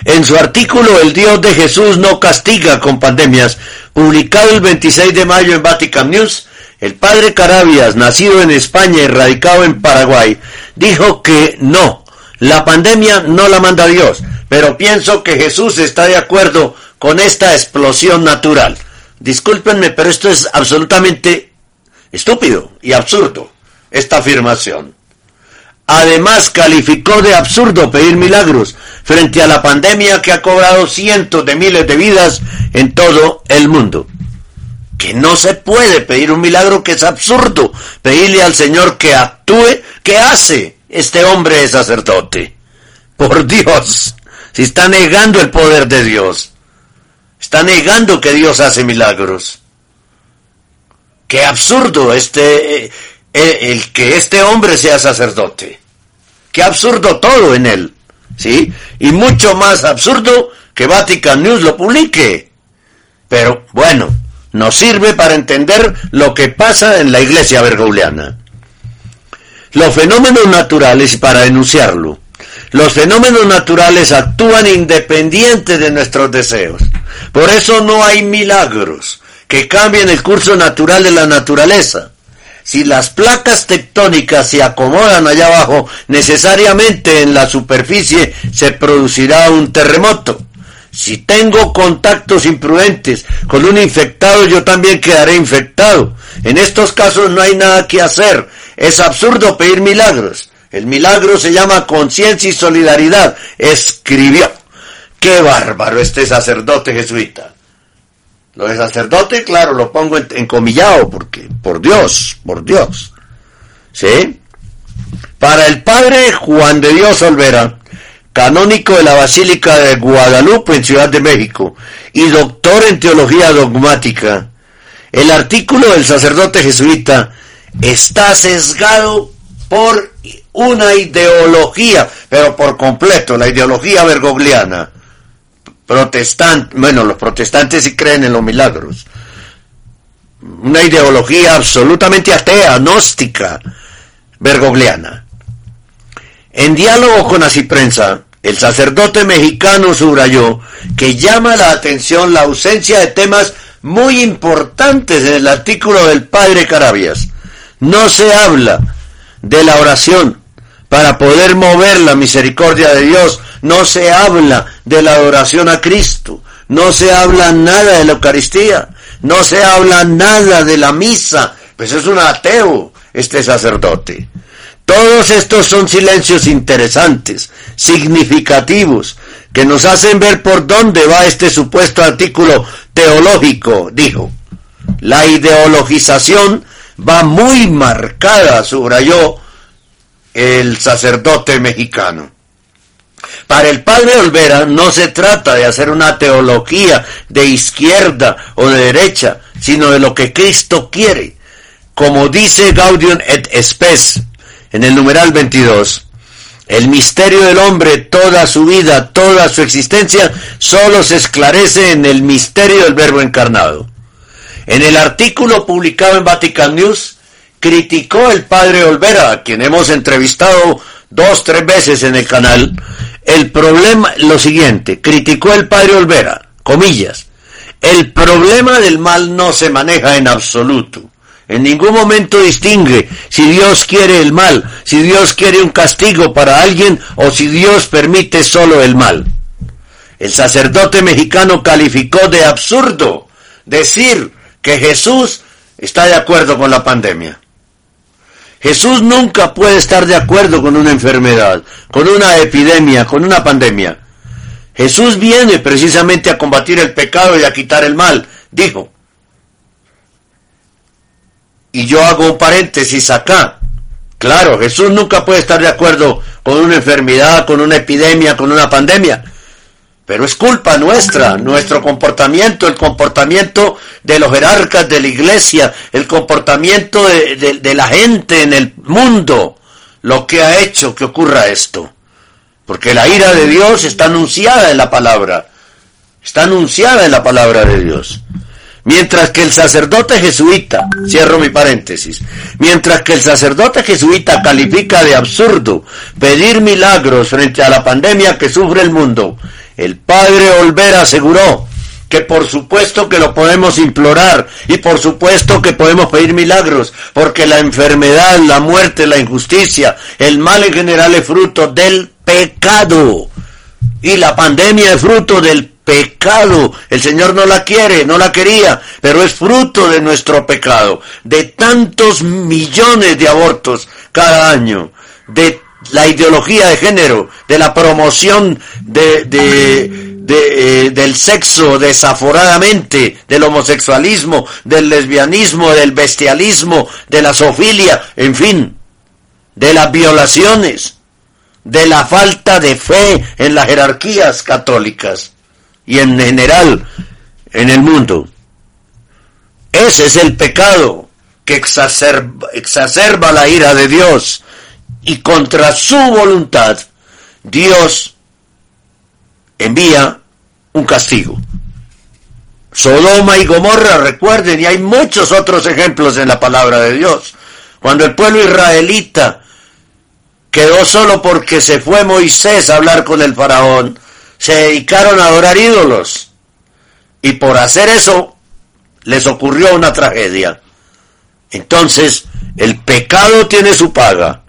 En su artículo El Dios de Jesús no castiga con pandemias, publicado el 26 de mayo en Vatican News, el padre Carabias, nacido en España y radicado en Paraguay, dijo que no, la pandemia no la manda Dios, pero pienso que Jesús está de acuerdo con esta explosión natural. Discúlpenme, pero esto es absolutamente estúpido y absurdo, esta afirmación. Además, calificó de absurdo pedir milagros frente a la pandemia que ha cobrado cientos de miles de vidas en todo el mundo que no se puede pedir un milagro que es absurdo. Pedirle al Señor que actúe, ¿qué hace este hombre sacerdote? Por *laughs* Dios, si está negando el poder de Dios, está negando que Dios hace milagros. Qué absurdo este eh, eh, el que este hombre sea sacerdote. Qué absurdo todo en él, ¿sí? Y mucho más absurdo que Vatican News lo publique. Pero bueno, nos sirve para entender lo que pasa en la iglesia bergouliana. Los fenómenos naturales, para denunciarlo, los fenómenos naturales actúan independientes de nuestros deseos. Por eso no hay milagros que cambien el curso natural de la naturaleza. Si las placas tectónicas se acomodan allá abajo, necesariamente en la superficie se producirá un terremoto. Si tengo contactos imprudentes con un infectado, yo también quedaré infectado. En estos casos no hay nada que hacer. Es absurdo pedir milagros. El milagro se llama conciencia y solidaridad. Escribió. Qué bárbaro este sacerdote jesuita. Lo de sacerdote, claro, lo pongo encomillado porque, por Dios, por Dios. ¿Sí? Para el padre Juan de Dios Olvera, canónico de la Basílica de Guadalupe en Ciudad de México y doctor en teología dogmática, el artículo del sacerdote jesuita está sesgado por una ideología, pero por completo, la ideología bergogliana. Protestante, bueno, los protestantes sí creen en los milagros. Una ideología absolutamente atea, gnóstica, Bergogliana. En diálogo con Prensa, el sacerdote mexicano subrayó que llama la atención la ausencia de temas muy importantes en el artículo del padre Carabias. No se habla de la oración para poder mover la misericordia de Dios. No se habla de la adoración a Cristo. No se habla nada de la Eucaristía. No se habla nada de la misa. Pues es un ateo este sacerdote. Todos estos son silencios interesantes, significativos, que nos hacen ver por dónde va este supuesto artículo teológico, dijo. La ideologización va muy marcada, subrayó el sacerdote mexicano. Para el padre Olvera no se trata de hacer una teología de izquierda o de derecha, sino de lo que Cristo quiere. Como dice Gaudium et Spes en el numeral 22, el misterio del hombre, toda su vida, toda su existencia, solo se esclarece en el misterio del verbo encarnado. En el artículo publicado en Vatican News, criticó el padre Olvera, a quien hemos entrevistado dos, tres veces en el canal, el problema, lo siguiente, criticó el padre Olvera, comillas, el problema del mal no se maneja en absoluto. En ningún momento distingue si Dios quiere el mal, si Dios quiere un castigo para alguien o si Dios permite solo el mal. El sacerdote mexicano calificó de absurdo decir que Jesús está de acuerdo con la pandemia. Jesús nunca puede estar de acuerdo con una enfermedad, con una epidemia, con una pandemia. Jesús viene precisamente a combatir el pecado y a quitar el mal, dijo. Y yo hago un paréntesis acá. Claro, Jesús nunca puede estar de acuerdo con una enfermedad, con una epidemia, con una pandemia. Pero es culpa nuestra, nuestro comportamiento, el comportamiento de los jerarcas de la iglesia, el comportamiento de, de, la gente en el mundo, lo que ha hecho que ocurra esto. Porque la ira de Dios está anunciada en la palabra. Está anunciada en la palabra de Dios. Mientras que el sacerdote jesuita, cierro mi paréntesis, mientras que el sacerdote jesuita califica de absurdo pedir milagros frente a la pandemia que sufre el mundo, el padre Olvera aseguró que por supuesto que lo podemos implorar y por supuesto que podemos pedir milagros, porque la enfermedad, la muerte, la injusticia, el mal en general es fruto del pecado y la pandemia es fruto del pecado. El Señor no la quiere, no la quería, pero es fruto de nuestro pecado, de tantos millones de abortos cada año, de la ideología de género, de la promoción eh, del sexo desaforadamente, del homosexualismo, del lesbianismo, del bestialismo, de la sofilia, en fin, de las violaciones, de la falta de fe en las jerarquías católicas y en general en el mundo. Ese es el pecado que exacerba, la ira de Dios y contra su voluntad Dios envía un castigo. Sodoma y Gomorra, recuerden, y hay muchos otros ejemplos en la palabra de Dios. Cuando el pueblo israelita quedó solo porque se fue Moisés a hablar con el faraón, se dedicaron a adorar ídolos. Y por hacer eso les ocurrió una tragedia. Entonces, el pecado tiene su paga.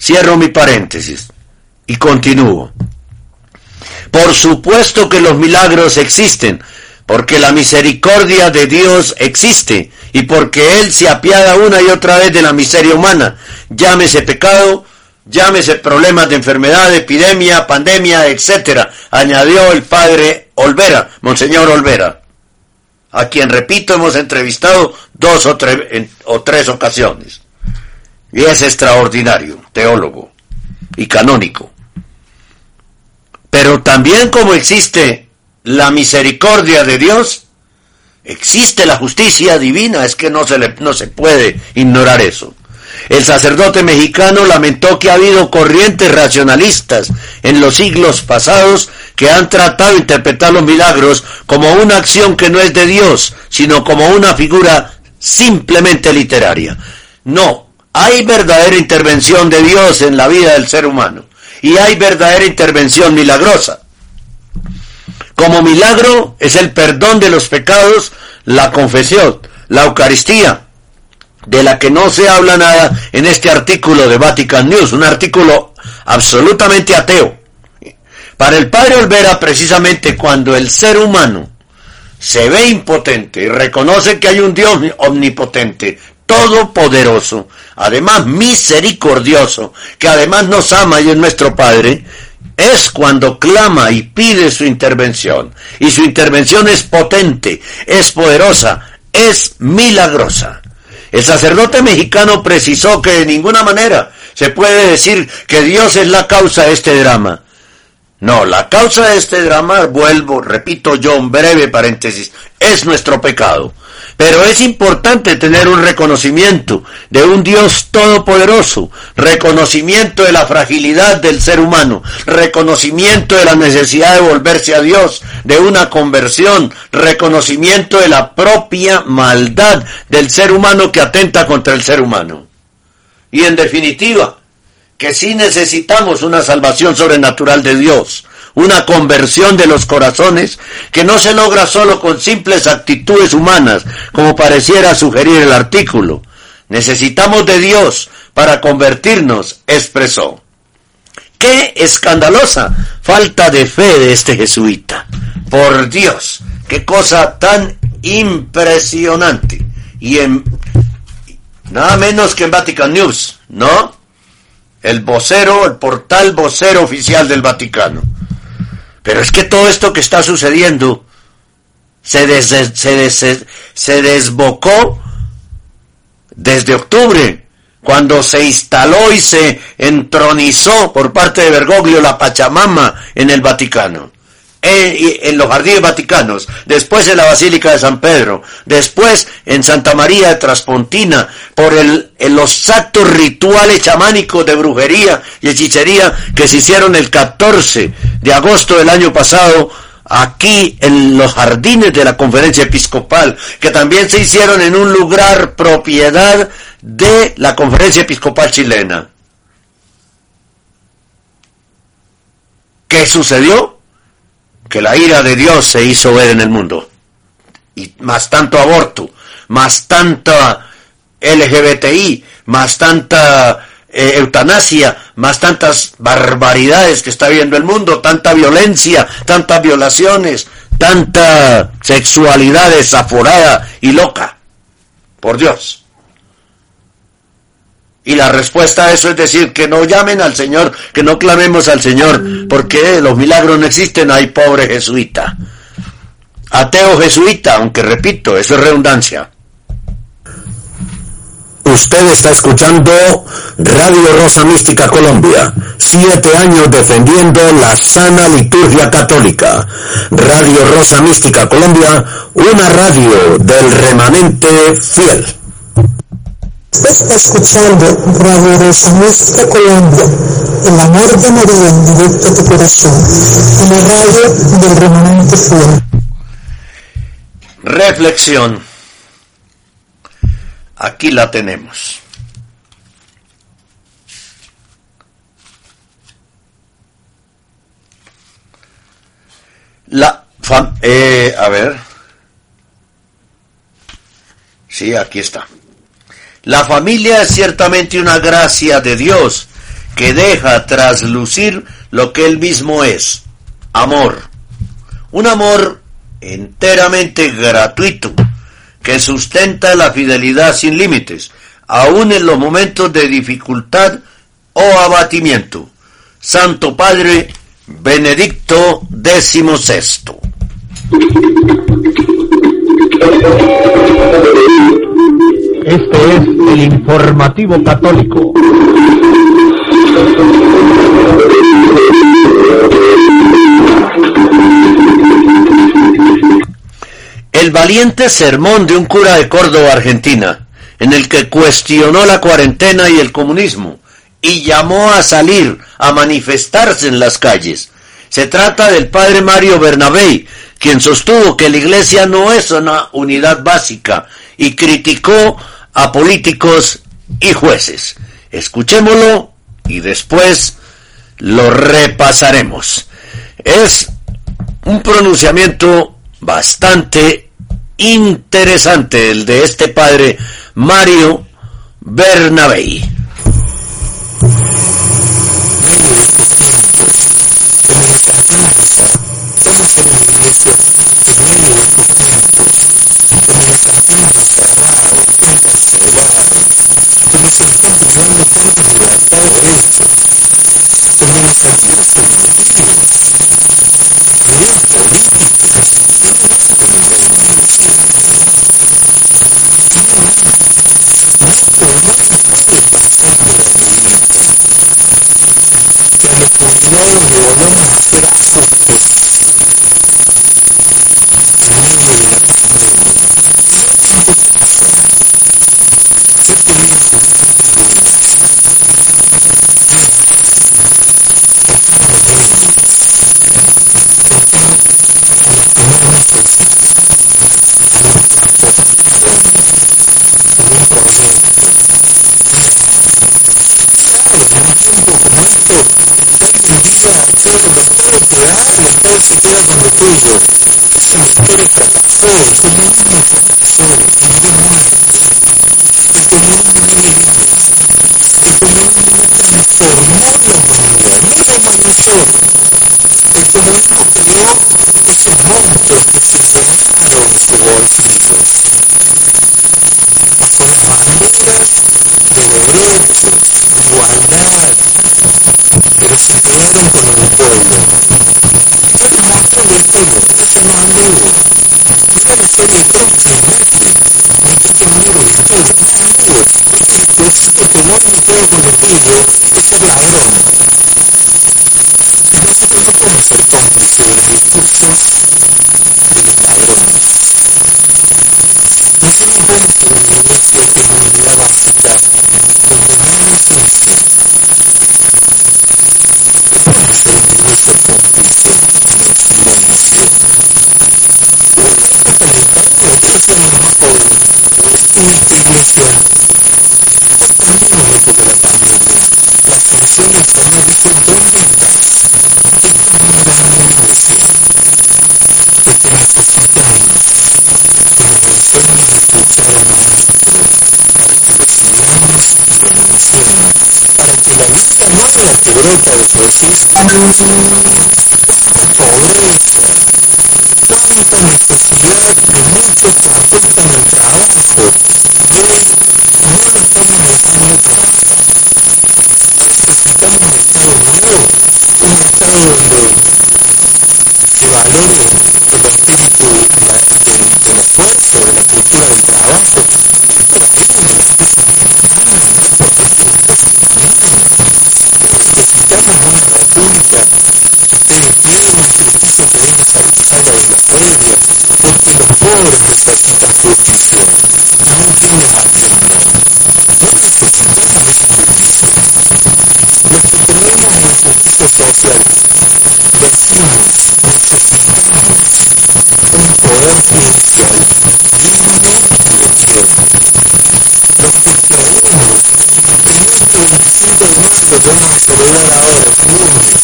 Cierro mi paréntesis y continúo. Por supuesto que los milagros existen, porque la misericordia de Dios existe y porque Él se apiada una y otra vez de la miseria humana. Llámese pecado, llámese problemas de enfermedad, epidemia, pandemia, etcétera, añadió el padre Olvera, Monseñor Olvera, a quien repito hemos entrevistado dos o, tres ocasiones. Y es extraordinario, teólogo y canónico. Pero también como existe la misericordia de Dios, existe la justicia divina, es que no se, le, no se puede ignorar eso. El sacerdote mexicano lamentó que ha habido corrientes racionalistas en los siglos pasados que han tratado de interpretar los milagros como una acción que no es de Dios, sino como una figura simplemente literaria. No, hay verdadera intervención de Dios en la vida del ser humano y hay verdadera intervención milagrosa. Como milagro es el perdón de los pecados, la confesión, la Eucaristía, de la que no se habla nada en este artículo de Vatican News, un artículo absolutamente ateo. Para el padre Olvera, precisamente cuando el ser humano se ve impotente y reconoce que hay un Dios omnipotente, todopoderoso, además misericordioso, que además nos ama y es nuestro Padre, es cuando clama y pide su intervención. Y su intervención es potente, es poderosa, es milagrosa. El sacerdote mexicano precisó que de ninguna manera se puede decir que Dios es la causa de este drama. No, la causa de este drama, vuelvo, repito yo, un breve paréntesis, es nuestro pecado. Pero es importante tener un reconocimiento de un Dios todopoderoso, reconocimiento de la fragilidad del ser humano, reconocimiento de la necesidad de volverse a Dios, de una conversión, reconocimiento de la propia maldad del ser humano que atenta contra el ser humano. Y en definitiva, que sí necesitamos una salvación sobrenatural de Dios, una conversión de los corazones que no se logra solo con simples actitudes humanas, como pareciera sugerir el artículo. Necesitamos de Dios para convertirnos, expresó. Qué escandalosa falta de fe de este jesuita. Por Dios, qué cosa tan impresionante. Y en nada menos que en Vatican News, ¿no? El vocero, el portal vocero oficial del Vaticano. Pero es que todo esto que está sucediendo se, se, se desbocó desde octubre, cuando se instaló y se entronizó por parte de Bergoglio la Pachamama en el Vaticano en, los jardines vaticanos, después en la Basílica de San Pedro, después en Santa María de Traspontina, por el, en los actos rituales chamánicos de brujería y hechicería que se hicieron el 14 de agosto del año pasado aquí en los jardines de la conferencia episcopal, que también se hicieron en un lugar propiedad de la conferencia episcopal chilena. ¿Qué sucedió? Que la ira de Dios se hizo ver en el mundo. Y más tanto aborto, más tanta LGBTI, más tanta eh, eutanasia, más tantas barbaridades que está viendo el mundo, tanta violencia, tantas violaciones, tanta sexualidad desaforada y loca. Por Dios. Y la respuesta a eso es decir, que no llamen al Señor, que no clamemos al Señor, porque los milagros no existen, hay pobre jesuita. Ateo jesuita, aunque repito, eso es redundancia. Usted está escuchando Radio Rosa Mística Colombia, siete años defendiendo la sana liturgia católica. Radio Rosa Mística Colombia, una radio del remanente fiel. Está escuchando Radio Rosa Música Colombia, el amor de María en directo tu corazón, en la radio del remanente fiel. Reflexión. Aquí la tenemos. La eh, a ver. Sí, aquí está. La familia es ciertamente una gracia de Dios que deja traslucir lo que Él mismo es, amor. Un amor enteramente gratuito, que sustenta la fidelidad sin límites, aun en los momentos de dificultad o abatimiento. Santo Padre Benedicto XVI. Este es el informativo católico. El valiente sermón de un cura de Córdoba, Argentina, en el que cuestionó la cuarentena y el comunismo y llamó a salir a manifestarse en las calles. Se trata del padre Mario Bernabé, quien sostuvo que la Iglesia no es una unidad básica y criticó a políticos y jueces. Escuchémoslo y después lo repasaremos. Es un pronunciamiento bastante interesante el de este padre Mario Bernabei todos en la iglesia tenían el ojo el atractivo cerrado, encarcelado, como si está privando tanta libertad de esto, como el atractivo femenino, el político, pero no es revolución. No, no, no se que a los Sí, sí, sí. podemos celebrar ahora juntos.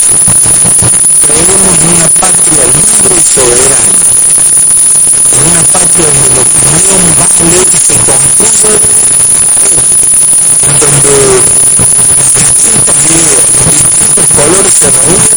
Creemos en una patria libre y soberana, en una patria donde la opinión libre se construye, en donde las distintas ideas, los distintos colores se reúnen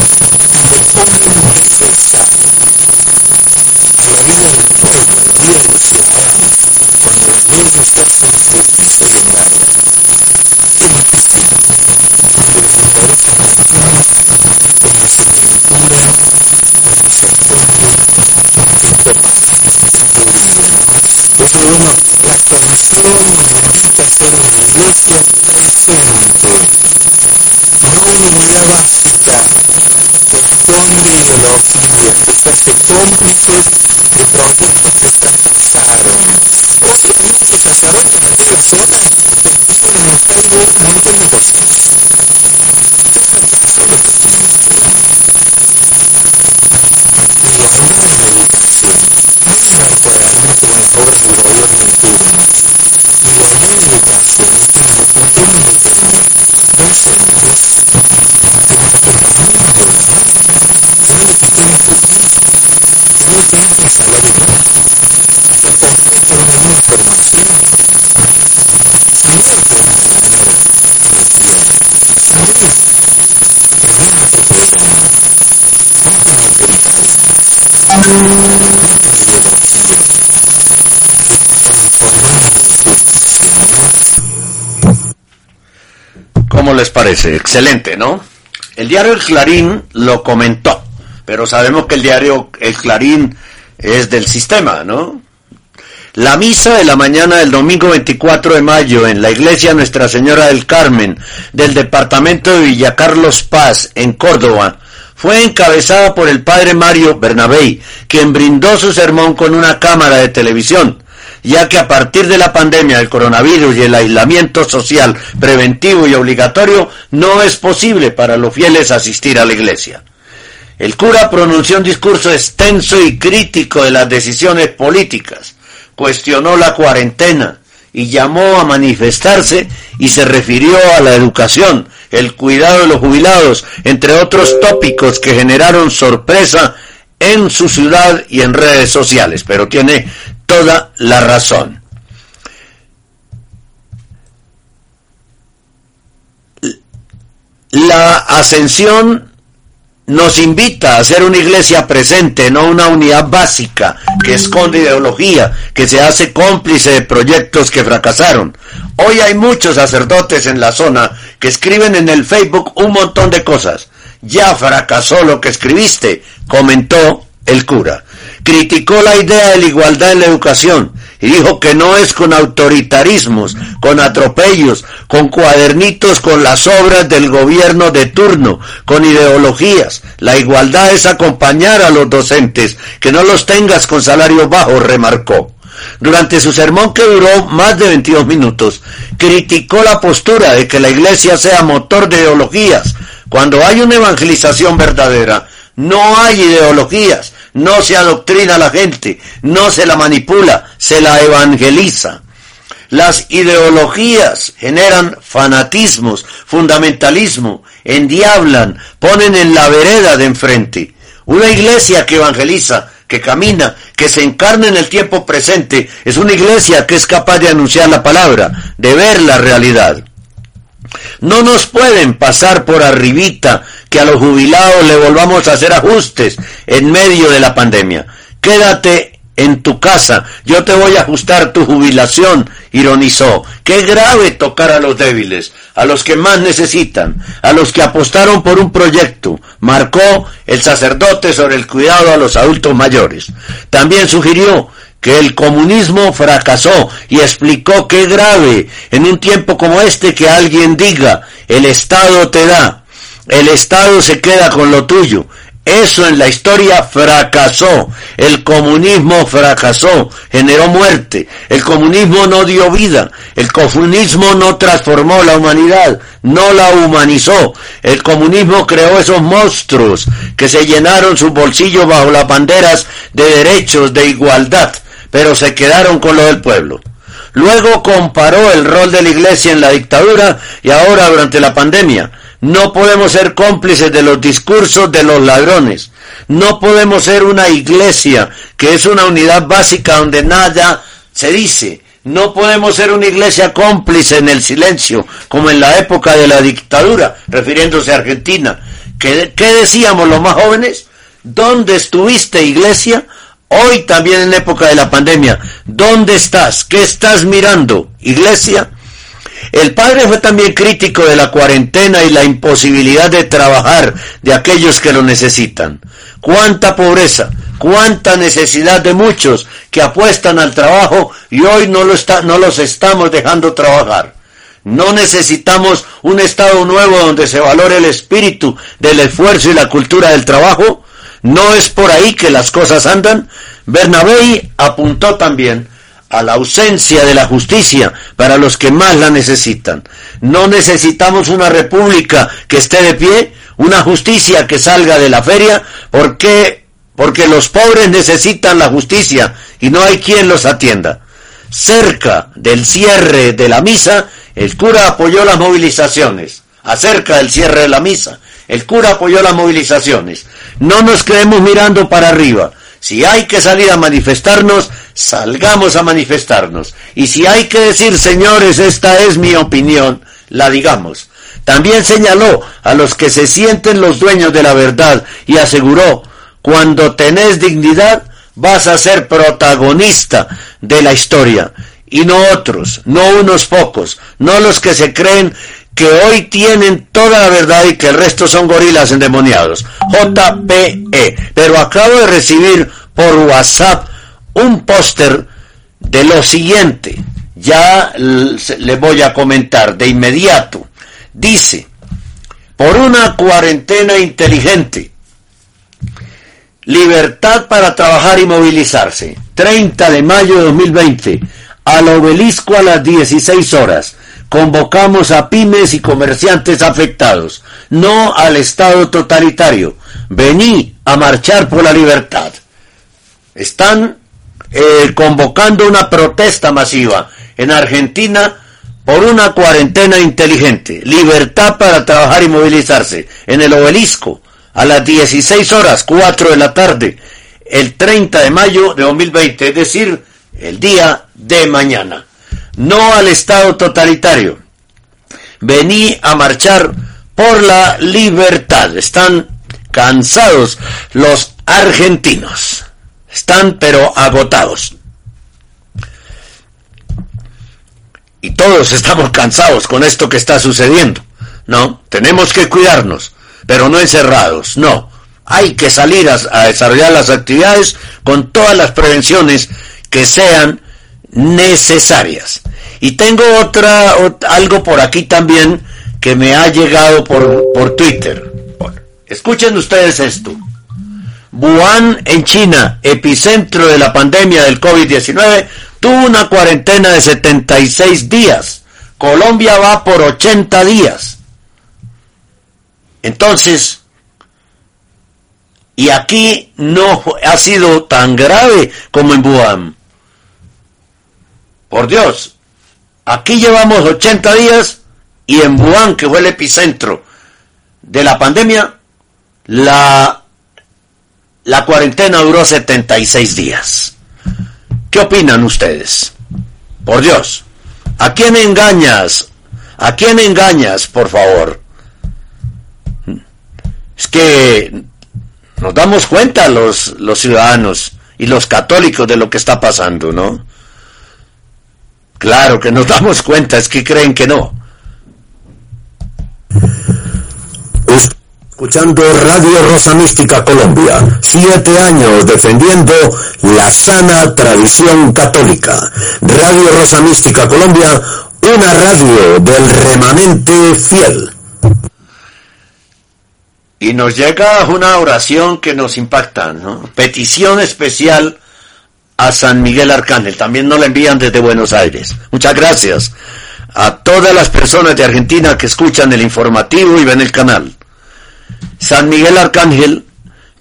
parece? Excelente, ¿no? El diario El Clarín lo comentó, pero sabemos que el diario El Clarín es del sistema, ¿no? La misa de la mañana del domingo 24 de mayo en la iglesia Nuestra Señora del Carmen del departamento de Villa Carlos Paz, en Córdoba, fue encabezada por el padre Mario Bernabé, quien brindó su sermón con una cámara de televisión, ya que a partir de la pandemia del coronavirus y el aislamiento social preventivo y obligatorio no es posible para los fieles asistir a la iglesia. El cura pronunció un discurso extenso y crítico de las decisiones políticas, cuestionó la cuarentena y llamó a manifestarse y se refirió a la educación, el cuidado de los jubilados, entre otros tópicos que generaron sorpresa en su ciudad y en redes sociales, pero tiene toda la razón. La ascensión nos invita a ser una iglesia presente, no una unidad básica que esconde ideología, que se hace cómplice de proyectos que fracasaron. Hoy hay muchos sacerdotes en la zona que escriben en el Facebook un montón de cosas. Ya fracasó lo que escribiste, comentó el cura. Criticó la idea de la igualdad en la educación y dijo que no es con autoritarismos, con atropellos, con cuadernitos con las obras del gobierno de turno, con ideologías. La igualdad es acompañar a los docentes, que no los tengas con salario bajo, remarcó. Durante su sermón que duró más de 22 minutos, criticó la postura de que la iglesia sea motor de ideologías. Cuando hay una evangelización verdadera, no hay ideologías, no se adoctrina a la gente, no se la manipula, se la evangeliza. Las ideologías generan fanatismos, fundamentalismo, endiablan, ponen en la vereda de enfrente. Una iglesia que evangeliza, que camina, que se encarna en el tiempo presente, es una iglesia que es capaz de anunciar la palabra, de ver la realidad. No nos pueden pasar por arribita que a los jubilados le volvamos a hacer ajustes en medio de la pandemia. Quédate en tu casa, yo te voy a ajustar tu jubilación, ironizó. Qué grave tocar a los débiles, a los que más necesitan, a los que apostaron por un proyecto, marcó el sacerdote sobre el cuidado a los adultos mayores. También sugirió que el comunismo fracasó y explicó qué grave en un tiempo como este que alguien diga, el Estado te da, el Estado se queda con lo tuyo. Eso en la historia fracasó. El comunismo fracasó, generó muerte. El comunismo no dio vida. El comunismo no transformó la humanidad, no la humanizó. El comunismo creó esos monstruos que se llenaron sus bolsillos bajo las banderas de derechos, de igualdad pero se quedaron con lo del pueblo. Luego comparó el rol de la iglesia en la dictadura y ahora durante la pandemia. No podemos ser cómplices de los discursos de los ladrones. No podemos ser una iglesia que es una unidad básica donde nada se dice. No podemos ser una iglesia cómplice en el silencio, como en la época de la dictadura, refiriéndose a Argentina. ¿Qué, decíamos los más jóvenes? ¿Dónde estuviste, iglesia? Hoy también en época de la pandemia, ¿dónde estás? ¿Qué estás mirando? Iglesia. El padre fue también crítico de la cuarentena y la imposibilidad de trabajar de aquellos que lo necesitan. Cuánta pobreza, cuánta necesidad de muchos que apuestan al trabajo y hoy no, lo está, no los estamos dejando trabajar. No necesitamos un Estado nuevo donde se valore el espíritu del esfuerzo y la cultura del trabajo. ¿No es por ahí que las cosas andan? Bernabé apuntó también a la ausencia de la justicia para los que más la necesitan. No necesitamos una república que esté de pie, una justicia que salga de la feria, porque porque los pobres necesitan la justicia y no hay quien los atienda. Cerca del cierre de la misa, el cura apoyó las movilizaciones. acerca del cierre de la misa. El cura apoyó las movilizaciones. No nos quedemos mirando para arriba. Si hay que salir a manifestarnos, salgamos a manifestarnos. Y si hay que decir, señores, esta es mi opinión, la digamos. También señaló a los que se sienten los dueños de la verdad y aseguró, cuando tenés dignidad, vas a ser protagonista de la historia y no otros, no unos pocos, no los que se creen que hoy tienen toda la verdad y que el resto son gorilas endemoniados. JPE. Pero acabo de recibir por WhatsApp un póster de lo siguiente. Ya le voy a comentar de inmediato. Dice, por una cuarentena inteligente, libertad para trabajar y movilizarse. 30 de mayo de 2020, al obelisco a las 16 horas. Convocamos a pymes y comerciantes afectados, no al Estado totalitario. Vení a marchar por la libertad. Están eh, convocando una protesta masiva en Argentina por una cuarentena inteligente, libertad para trabajar y movilizarse en el obelisco a las 16 horas 4 de la tarde, el 30 de mayo de 2020, es decir, el día de mañana. No al Estado totalitario. Vení a marchar por la libertad. Están cansados los argentinos. Están pero agotados. Y todos estamos cansados con esto que está sucediendo. No, tenemos que cuidarnos, pero no encerrados, no. Hay que salir a, desarrollar las actividades con todas las prevenciones que sean necesarias. Y tengo otra, algo por aquí también que me ha llegado por, por Twitter. escuchen ustedes esto. Wuhan, en China, epicentro de la pandemia del COVID-19, tuvo una cuarentena de 76 días. Colombia va por 80 días. Entonces, y aquí no ha sido tan grave como en Wuhan. Por Dios, aquí llevamos 80 días y en Wuhan, que fue el epicentro de la pandemia, la, la cuarentena duró 76 días. ¿Qué opinan ustedes? Por Dios, ¿a quién engañas? ¿A quién engañas, por favor? Es que nos damos cuenta los, los ciudadanos y los católicos de lo que está pasando, ¿no? Claro que nos *laughs* damos cuenta, es que creen que no. Escuchando Radio Rosa Mística Colombia, siete años defendiendo la sana tradición católica. Radio Rosa Mística Colombia, una radio del remanente fiel. Y nos llega una oración que nos impacta, ¿no? Petición especial a San Miguel Arcángel. También nos la envían desde Buenos Aires. Muchas gracias a todas las personas de Argentina que escuchan el informativo y ven el canal. San Miguel Arcángel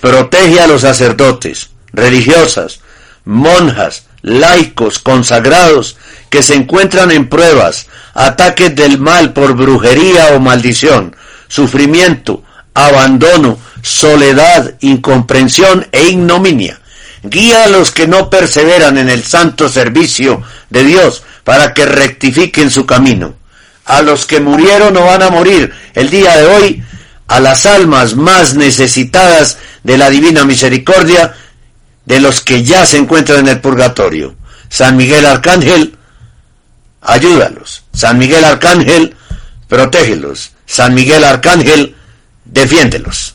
protege a los sacerdotes, religiosas, monjas, laicos, consagrados que se encuentran en pruebas, ataques del mal por brujería o maldición, sufrimiento, abandono, soledad, incomprensión e ignominia Guía a los que no perseveran en el santo servicio de Dios para que rectifiquen su camino. A los que murieron o van a morir el día de hoy, a las almas más necesitadas de la divina misericordia, de los que ya se encuentran en el purgatorio. San Miguel Arcángel, ayúdalos. San Miguel Arcángel, protégelos. San Miguel Arcángel, defiéndelos.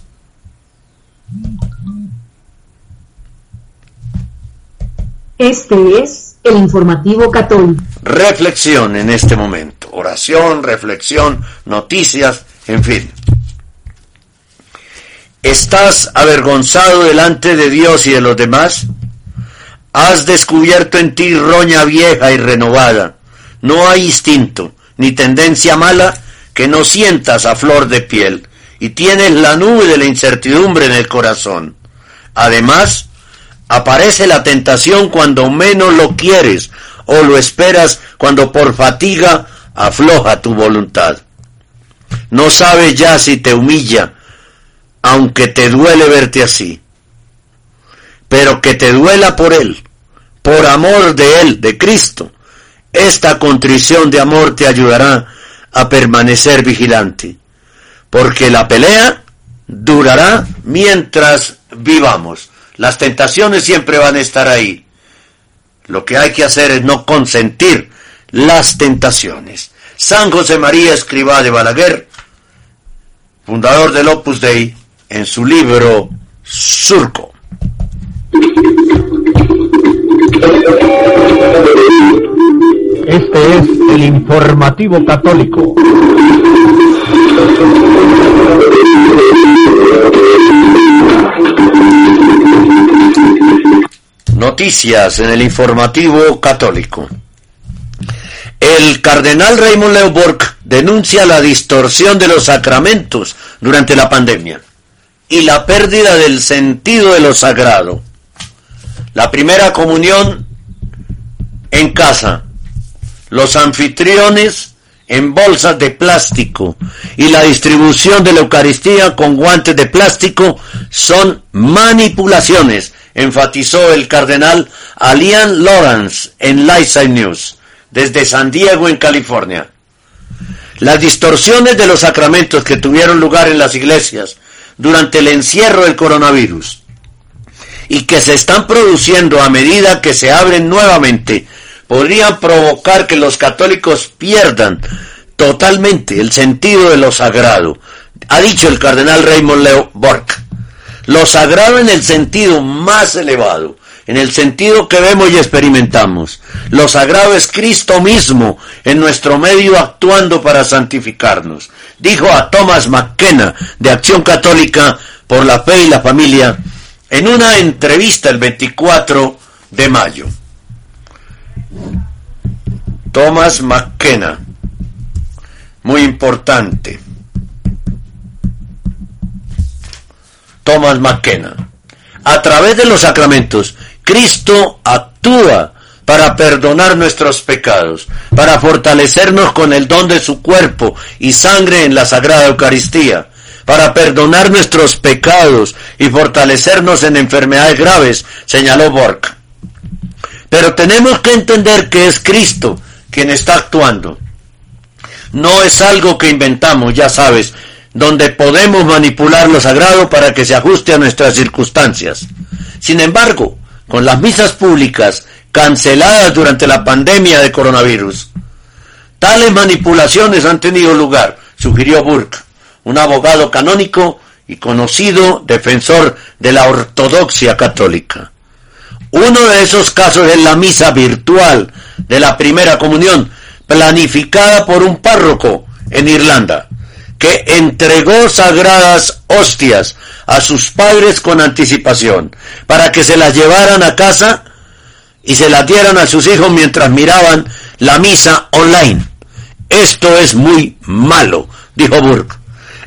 Este es el informativo católico. Reflexión en este momento. Oración, reflexión, noticias, en fin. ¿Estás avergonzado delante de Dios y de los demás? Has descubierto en ti roña vieja y renovada. No hay instinto ni tendencia mala que no sientas a flor de piel y tienes la nube de la incertidumbre en el corazón. Además, Aparece la tentación cuando menos lo quieres o lo esperas cuando por fatiga afloja tu voluntad. no sabe ya si te humilla, aunque te duele verte así. Pero que te duela por Él, por amor de Él, de Cristo. Esta contrición de amor te ayudará a permanecer vigilante, porque la pelea durará mientras vivamos. Las tentaciones siempre van a estar ahí. Lo que hay que hacer es no consentir las tentaciones. San José María Escribá de Balaguer, fundador del Opus Dei, en su libro Surco. Este es el informativo católico. Noticias en el informativo católico. El cardenal Raymond Leoborg denuncia la distorsión de los sacramentos durante la pandemia y la pérdida del sentido de lo sagrado. La primera comunión en casa, los anfitriones en bolsas de plástico y la distribución de la Eucaristía con guantes de plástico son manipulaciones, enfatizó el cardenal Alian Lawrence en Lightside News, desde San Diego, en California. Las distorsiones de los sacramentos que tuvieron lugar en las iglesias durante el encierro del coronavirus y que se están produciendo a medida que se abren nuevamente podrían provocar que los católicos pierdan totalmente el sentido de lo sagrado. Ha dicho el cardenal Raymond Leo Bork. Lo sagrado en el sentido más elevado, en el sentido que vemos y experimentamos. Lo sagrado es Cristo mismo en nuestro medio actuando para santificarnos. Dijo a Thomas McKenna de Acción Católica por la Fe y la Familia en una entrevista el 24 de mayo. Thomas McKenna, muy importante. Thomas McKenna. A través de los sacramentos, Cristo actúa para perdonar nuestros pecados, para fortalecernos con el don de su cuerpo y sangre en la Sagrada Eucaristía, para perdonar nuestros pecados y fortalecernos en enfermedades graves, señaló Bork. Pero tenemos que entender que es Cristo quien está actuando. No es algo que inventamos, ya sabes, donde podemos manipular lo sagrado para que se ajuste a nuestras circunstancias. Sin embargo, con las misas públicas canceladas durante la pandemia de coronavirus, tales manipulaciones han tenido lugar, sugirió Burke, un abogado canónico y conocido defensor de la ortodoxia católica. Uno de esos casos es la misa virtual de la primera comunión, planificada por un párroco en Irlanda que entregó sagradas hostias a sus padres con anticipación, para que se las llevaran a casa y se las dieran a sus hijos mientras miraban la misa online. Esto es muy malo, dijo Burke.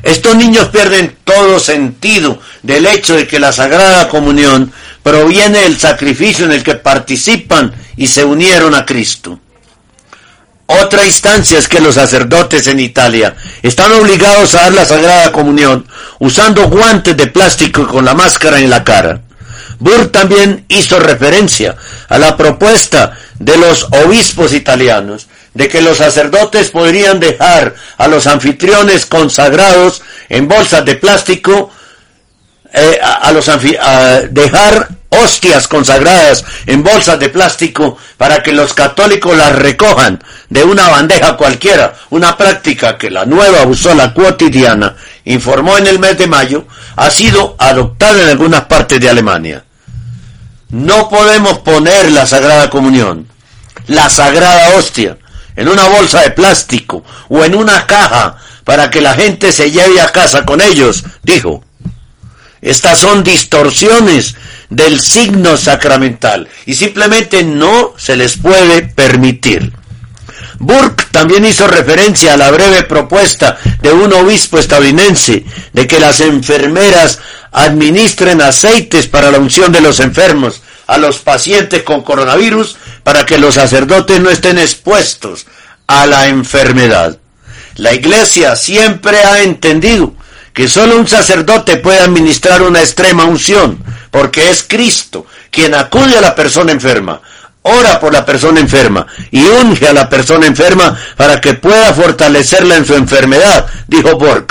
Estos niños pierden todo sentido del hecho de que la Sagrada Comunión proviene del sacrificio en el que participan y se unieron a Cristo. Otra instancia es que los sacerdotes en Italia están obligados a dar la Sagrada Comunión usando guantes de plástico con la máscara en la cara. Burr también hizo referencia a la propuesta de los obispos italianos de que los sacerdotes podrían dejar a los anfitriones consagrados en bolsas de plástico, eh, a, los dejar hostias consagradas en bolsas de plástico para que los católicos las recojan de una bandeja cualquiera, una práctica que la nueva busola cotidiana informó en el mes de mayo, ha sido adoptada en algunas partes de Alemania. No podemos poner la Sagrada Comunión, la Sagrada Hostia, en una bolsa de plástico o en una caja para que la gente se lleve a casa con ellos, dijo. Estas son distorsiones del signo sacramental y simplemente no se les puede permitir. Burke también hizo referencia a la breve propuesta de un obispo estadounidense de que las enfermeras administren aceites para la unción de los enfermos a los pacientes con coronavirus para que los sacerdotes no estén expuestos a la enfermedad. La iglesia siempre ha entendido que solo un sacerdote puede administrar una extrema unción, porque es Cristo quien acude a la persona enferma, ora por la persona enferma y unge a la persona enferma para que pueda fortalecerla en su enfermedad, dijo Borg.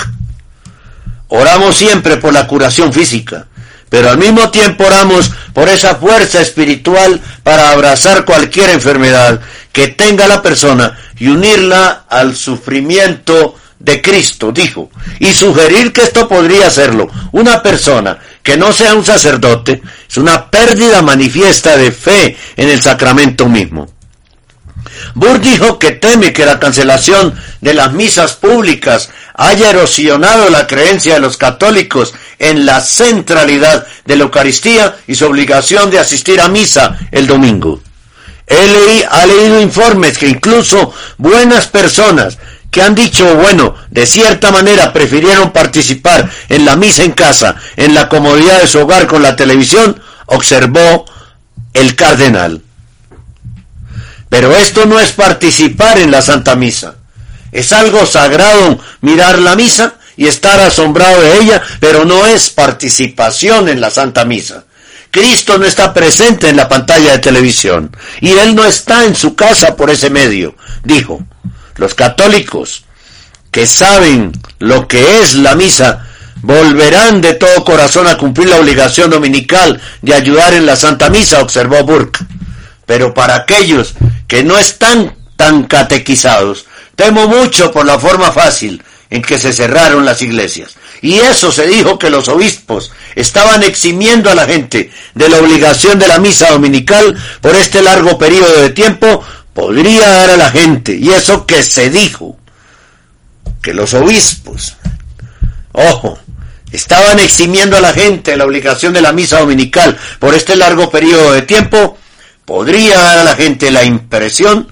Oramos siempre por la curación física, pero al mismo tiempo oramos por esa fuerza espiritual para abrazar cualquier enfermedad que tenga la persona y unirla al sufrimiento de Cristo, dijo, y sugerir que esto podría hacerlo una persona que no sea un sacerdote es una pérdida manifiesta de fe en el sacramento mismo. Burr dijo que teme que la cancelación de las misas públicas haya erosionado la creencia de los católicos en la centralidad de la Eucaristía y su obligación de asistir a misa el domingo. Él ha leído informes que incluso buenas personas que han dicho, bueno, de cierta manera prefirieron participar en la misa en casa, en la comodidad de su hogar con la televisión, observó el cardenal. Pero esto no es participar en la Santa Misa. Es algo sagrado mirar la misa y estar asombrado de ella, pero no es participación en la Santa Misa. Cristo no está presente en la pantalla de televisión y Él no está en su casa por ese medio, dijo. Los católicos que saben lo que es la misa volverán de todo corazón a cumplir la obligación dominical de ayudar en la Santa Misa, observó Burke. Pero para aquellos que no están tan catequizados, temo mucho por la forma fácil en que se cerraron las iglesias. Y eso se dijo que los obispos estaban eximiendo a la gente de la obligación de la misa dominical por este largo periodo de tiempo, podría dar a la gente, y eso que se dijo, que los obispos, ojo, estaban eximiendo a la gente de la obligación de la misa dominical por este largo periodo de tiempo, podría dar a la gente la impresión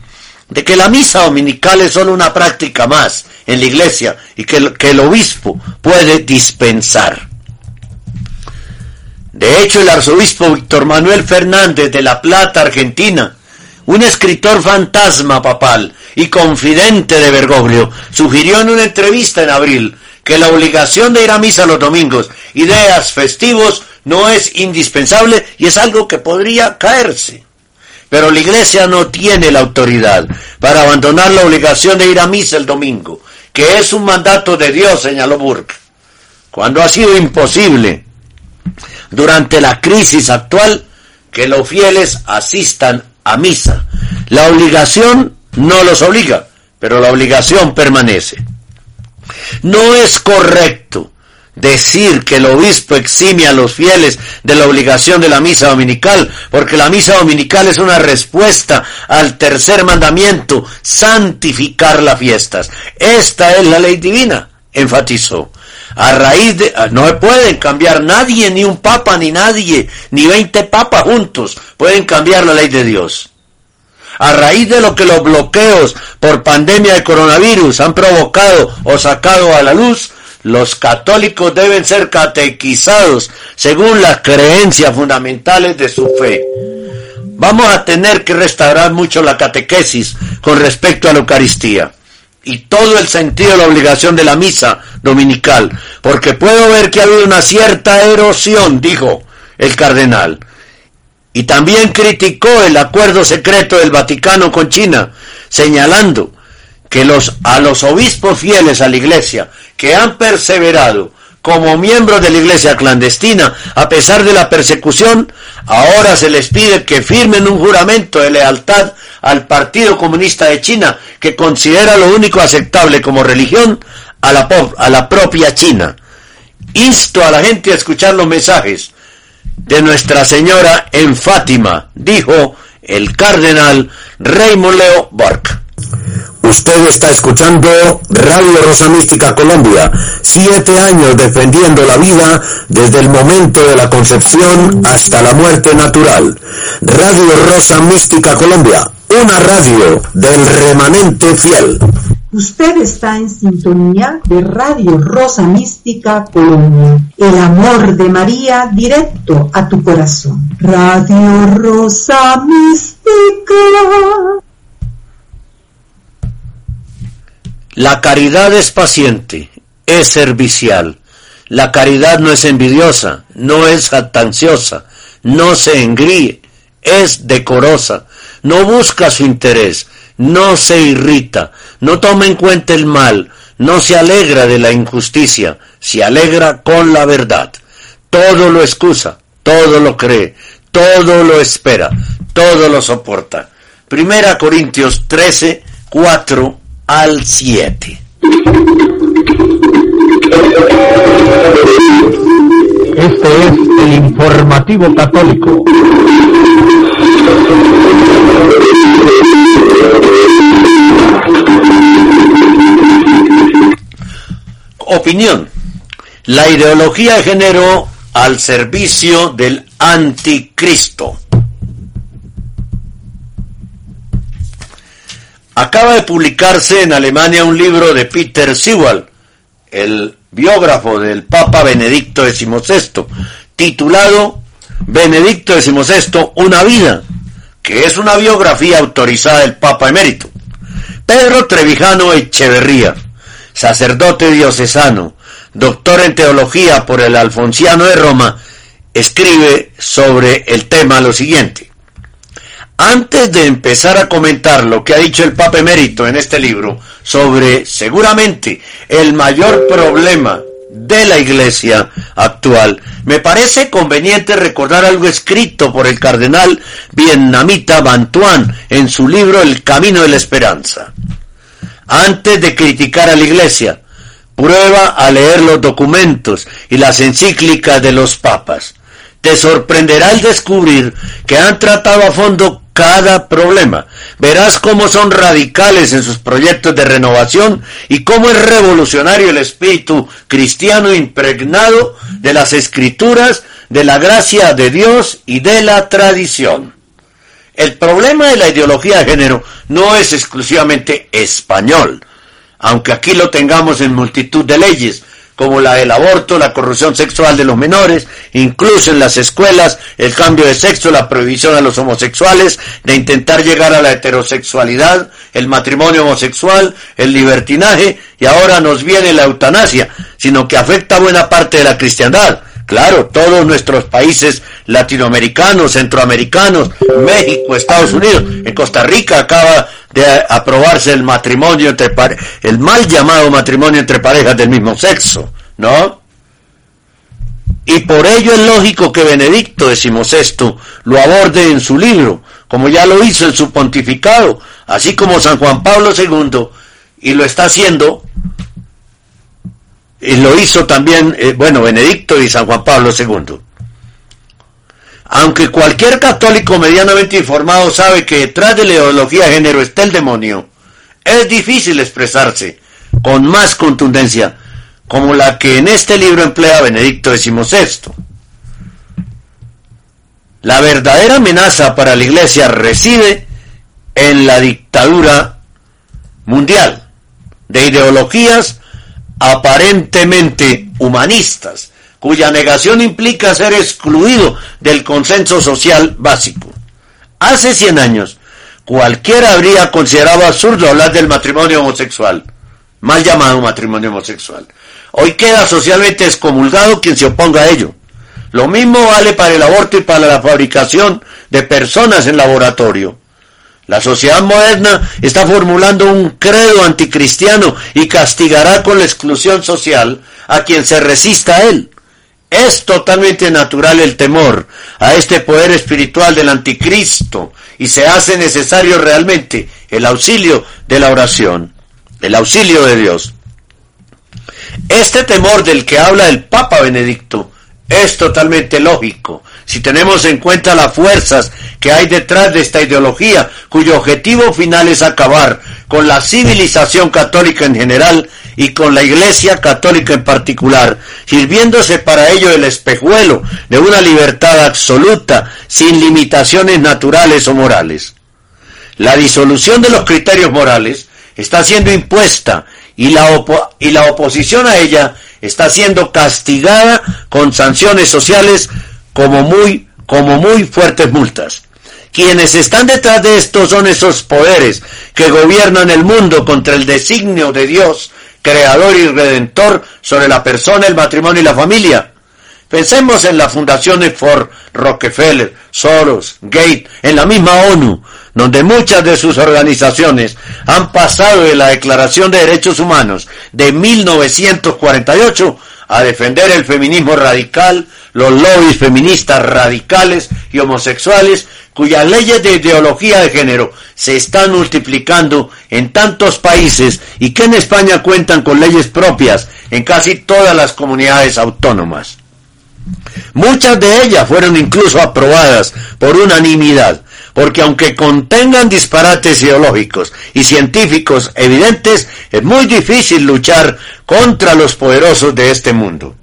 de que la misa dominical es solo una práctica más en la iglesia y que que el obispo puede dispensar. De hecho, el arzobispo Víctor Manuel Fernández de La Plata, Argentina, un escritor fantasma papal y confidente de Bergoglio, sugirió en una entrevista en abril que la obligación de ir a misa los domingos y días festivos no es indispensable y es algo que podría caerse. Pero la iglesia no tiene la autoridad para abandonar la obligación de ir a misa el domingo, que es un mandato de Dios, señaló Burke. Cuando ha sido imposible durante la crisis actual que los fieles asistan a misa. La obligación no los obliga, pero la obligación permanece. No es correcto decir que el obispo exime a los fieles de la obligación de la misa dominical, porque la misa dominical es una respuesta al tercer mandamiento, santificar las fiestas. Esta es la ley divina, enfatizó. A raíz de... No pueden cambiar nadie, ni un papa, ni nadie, ni veinte papas juntos, pueden cambiar la ley de Dios. A raíz de lo que los bloqueos por pandemia de coronavirus han provocado o sacado a la luz, los católicos deben ser catequizados según las creencias fundamentales de su fe. Vamos a tener que restaurar mucho la catequesis con respecto a la Eucaristía y todo el sentido de la obligación de la misa dominical, porque puedo ver que ha habido una cierta erosión, dijo el cardenal. Y también criticó el acuerdo secreto del Vaticano con China, señalando que los, a los obispos fieles a la iglesia que han perseverado como miembros de la iglesia clandestina a pesar de la persecución, ahora se les pide que firmen un juramento de lealtad al Partido Comunista de China, que considera lo único aceptable como religión a la, a la propia China. Insto a la gente a escuchar los mensajes de Nuestra Señora en Fátima, dijo el cardenal Raymond Leo Bork. Usted está escuchando Radio Rosa Mística Colombia, siete años defendiendo la vida desde el momento de la concepción hasta la muerte natural. Radio Rosa Mística Colombia, una radio del remanente fiel. Usted está en sintonía de Radio Rosa Mística Colombia. El amor de María directo a tu corazón. Radio Rosa Mística. La caridad es paciente, es servicial. La caridad no es envidiosa, no es jactanciosa, no se engríe, es decorosa, no busca su interés, no se irrita, no toma en cuenta el mal, no se alegra de la injusticia, se alegra con la verdad. Todo lo excusa, todo lo cree, todo lo espera, todo lo soporta. Primera Corintios 13, 4 al 7. Este es el informativo católico. Opinión. La ideología de género al servicio del anticristo. Acaba de publicarse en Alemania un libro de Peter Sewell, el biógrafo del Papa Benedicto XVI, titulado Benedicto XVI, una vida, que es una biografía autorizada del Papa emérito. Pedro Trevijano Echeverría, sacerdote diocesano, doctor en teología por el Alfonsiano de Roma, escribe sobre el tema lo siguiente. Antes de empezar a comentar lo que ha dicho el Papa Emérito en este libro sobre seguramente el mayor problema de la Iglesia actual, me parece conveniente recordar algo escrito por el cardenal vietnamita Bantuan en su libro El Camino de la Esperanza. Antes de criticar a la Iglesia, prueba a leer los documentos y las encíclicas de los papas. Te sorprenderá el descubrir que han tratado a fondo cada problema. Verás cómo son radicales en sus proyectos de renovación y cómo es revolucionario el espíritu cristiano impregnado de las escrituras, de la gracia de Dios y de la tradición. El problema de la ideología de género no es exclusivamente español, aunque aquí lo tengamos en multitud de leyes, como la del aborto, la corrupción sexual de los menores, incluso en las escuelas, el cambio de sexo, la prohibición a los homosexuales de intentar llegar a la heterosexualidad, el matrimonio homosexual, el libertinaje, y ahora nos viene la eutanasia, sino que afecta a buena parte de la cristiandad. Claro, todos nuestros países latinoamericanos, centroamericanos, México, Estados Unidos, en Costa Rica acaba de aprobarse el matrimonio entre el mal llamado matrimonio entre parejas del mismo sexo, ¿no? Y por ello es lógico que Benedicto XVI lo aborde en su libro, como ya lo hizo en su pontificado, así como San Juan Pablo II, y lo está haciendo, y lo hizo también, eh, bueno, Benedicto y San Juan Pablo II. Aunque cualquier católico medianamente informado sabe que detrás de la ideología de género está el demonio, es difícil expresarse con más contundencia como la que en este libro emplea Benedicto XVI. La verdadera amenaza para la Iglesia reside en la dictadura mundial de ideologías aparentemente humanistas, cuya negación implica ser excluido del consenso social básico. Hace 100 años, cualquiera habría considerado absurdo hablar del matrimonio homosexual, mal llamado matrimonio homosexual. Hoy queda socialmente excomulgado quien se oponga a ello. Lo mismo vale para el aborto y para la fabricación de personas en laboratorio. La sociedad moderna está formulando un credo anticristiano y castigará con la exclusión social a quien se resista a él. Es totalmente natural el temor a este poder espiritual del anticristo y se hace necesario realmente el auxilio de la oración, el auxilio de Dios. Este temor del que habla el Papa Benedicto es totalmente lógico si tenemos en cuenta las fuerzas que hay detrás de esta ideología, cuyo objetivo final es acabar con la civilización católica en general y con la Iglesia católica en particular, sirviéndose para ello el espejuelo de una libertad absoluta, sin limitaciones naturales o morales. La disolución de los criterios morales está siendo impuesta y la, y la oposición a ella está siendo castigada con sanciones sociales como muy, como muy fuertes multas. Quienes están detrás de esto son esos poderes que gobiernan el mundo contra el designio de Dios, creador y redentor sobre la persona, el matrimonio y la familia. Pensemos en las fundaciones Ford, Rockefeller, Soros, Gates, en la misma ONU, donde muchas de sus organizaciones han pasado de la Declaración de Derechos Humanos de 1948 a defender el feminismo radical, los lobbies feministas radicales y homosexuales, cuyas leyes de ideología de género se están multiplicando en tantos países y que en España cuentan con leyes propias en casi todas las comunidades autónomas. Muchas de ellas fueron incluso aprobadas por unanimidad, porque aunque contengan disparates ideológicos y científicos evidentes, es muy difícil luchar contra los poderosos de este mundo.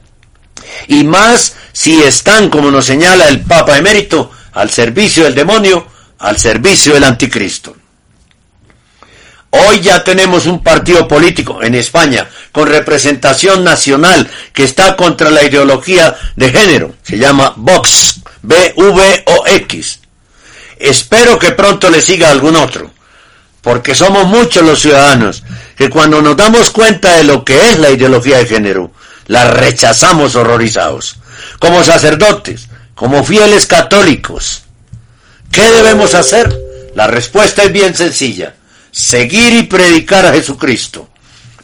Y más si están, como nos señala el Papa emérito, al servicio del demonio, al servicio del anticristo. Hoy ya tenemos un partido político en España con representación nacional que está contra la ideología de género. Se llama Vox, B-V-O-X. Espero que pronto le siga algún otro, porque somos muchos los ciudadanos que cuando nos damos cuenta de lo que es la ideología de género, la rechazamos horrorizados. Como sacerdotes, como fieles católicos, ¿qué debemos hacer? La respuesta es bien sencilla seguir y predicar a Jesucristo.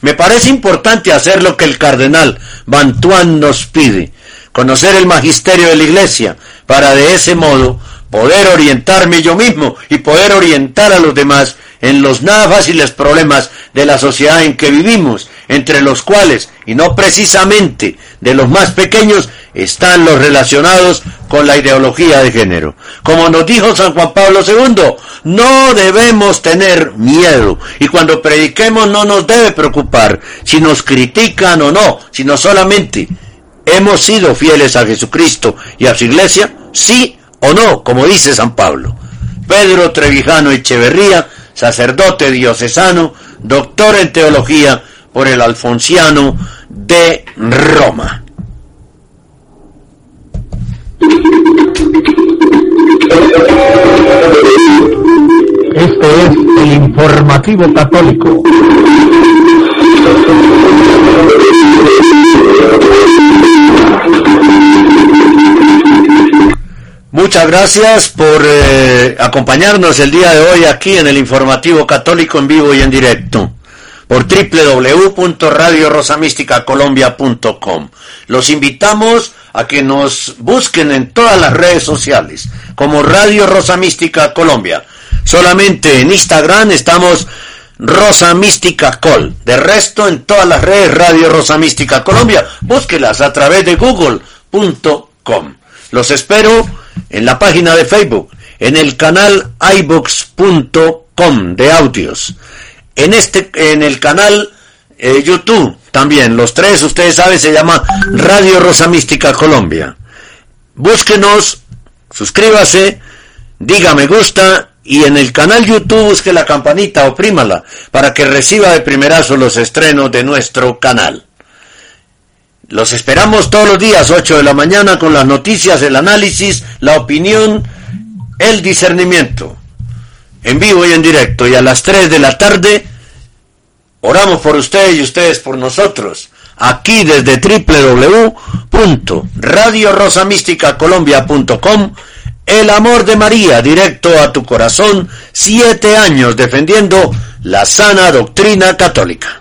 Me parece importante hacer lo que el cardenal Bantuan nos pide, conocer el magisterio de la Iglesia, para de ese modo poder orientarme yo mismo y poder orientar a los demás en los nada fáciles problemas de la sociedad en que vivimos, entre los cuales, y no precisamente de los más pequeños, están los relacionados con la ideología de género. Como nos dijo San Juan Pablo II, no debemos tener miedo y cuando prediquemos no nos debe preocupar si nos critican o no, sino solamente hemos sido fieles a Jesucristo y a su iglesia, sí o no, como dice San Pablo. Pedro Trevijano Echeverría, sacerdote diocesano, doctor en teología por el Alfonsiano de Roma. Este es el informativo católico. Muchas gracias por eh, acompañarnos el día de hoy aquí en el informativo católico en vivo y en directo por www.radiorosamísticacolombia.com. Los invitamos a que nos busquen en todas las redes sociales como Radio Rosa Mística Colombia. Solamente en Instagram estamos Rosa Mística Col. De resto, en todas las redes Radio Rosa Mística Colombia. Búsquelas a través de google.com. Los espero en la página de Facebook, en el canal ibox.com de audios en este, en el canal eh, YouTube también, los tres, ustedes saben, se llama Radio Rosa Mística Colombia. Búsquenos, suscríbase, diga me gusta y en el canal YouTube busque la campanita, oprímala, para que reciba de primerazo los estrenos de nuestro canal. Los esperamos todos los días, 8 de la mañana, con las noticias, el análisis, la opinión, el discernimiento en vivo y en directo. Y a las 3 de la tarde oramos por ustedes y ustedes por nosotros. Aquí desde www.radiorosamísticacolombia.com El amor de María directo a tu corazón. Siete años defendiendo la sana doctrina católica.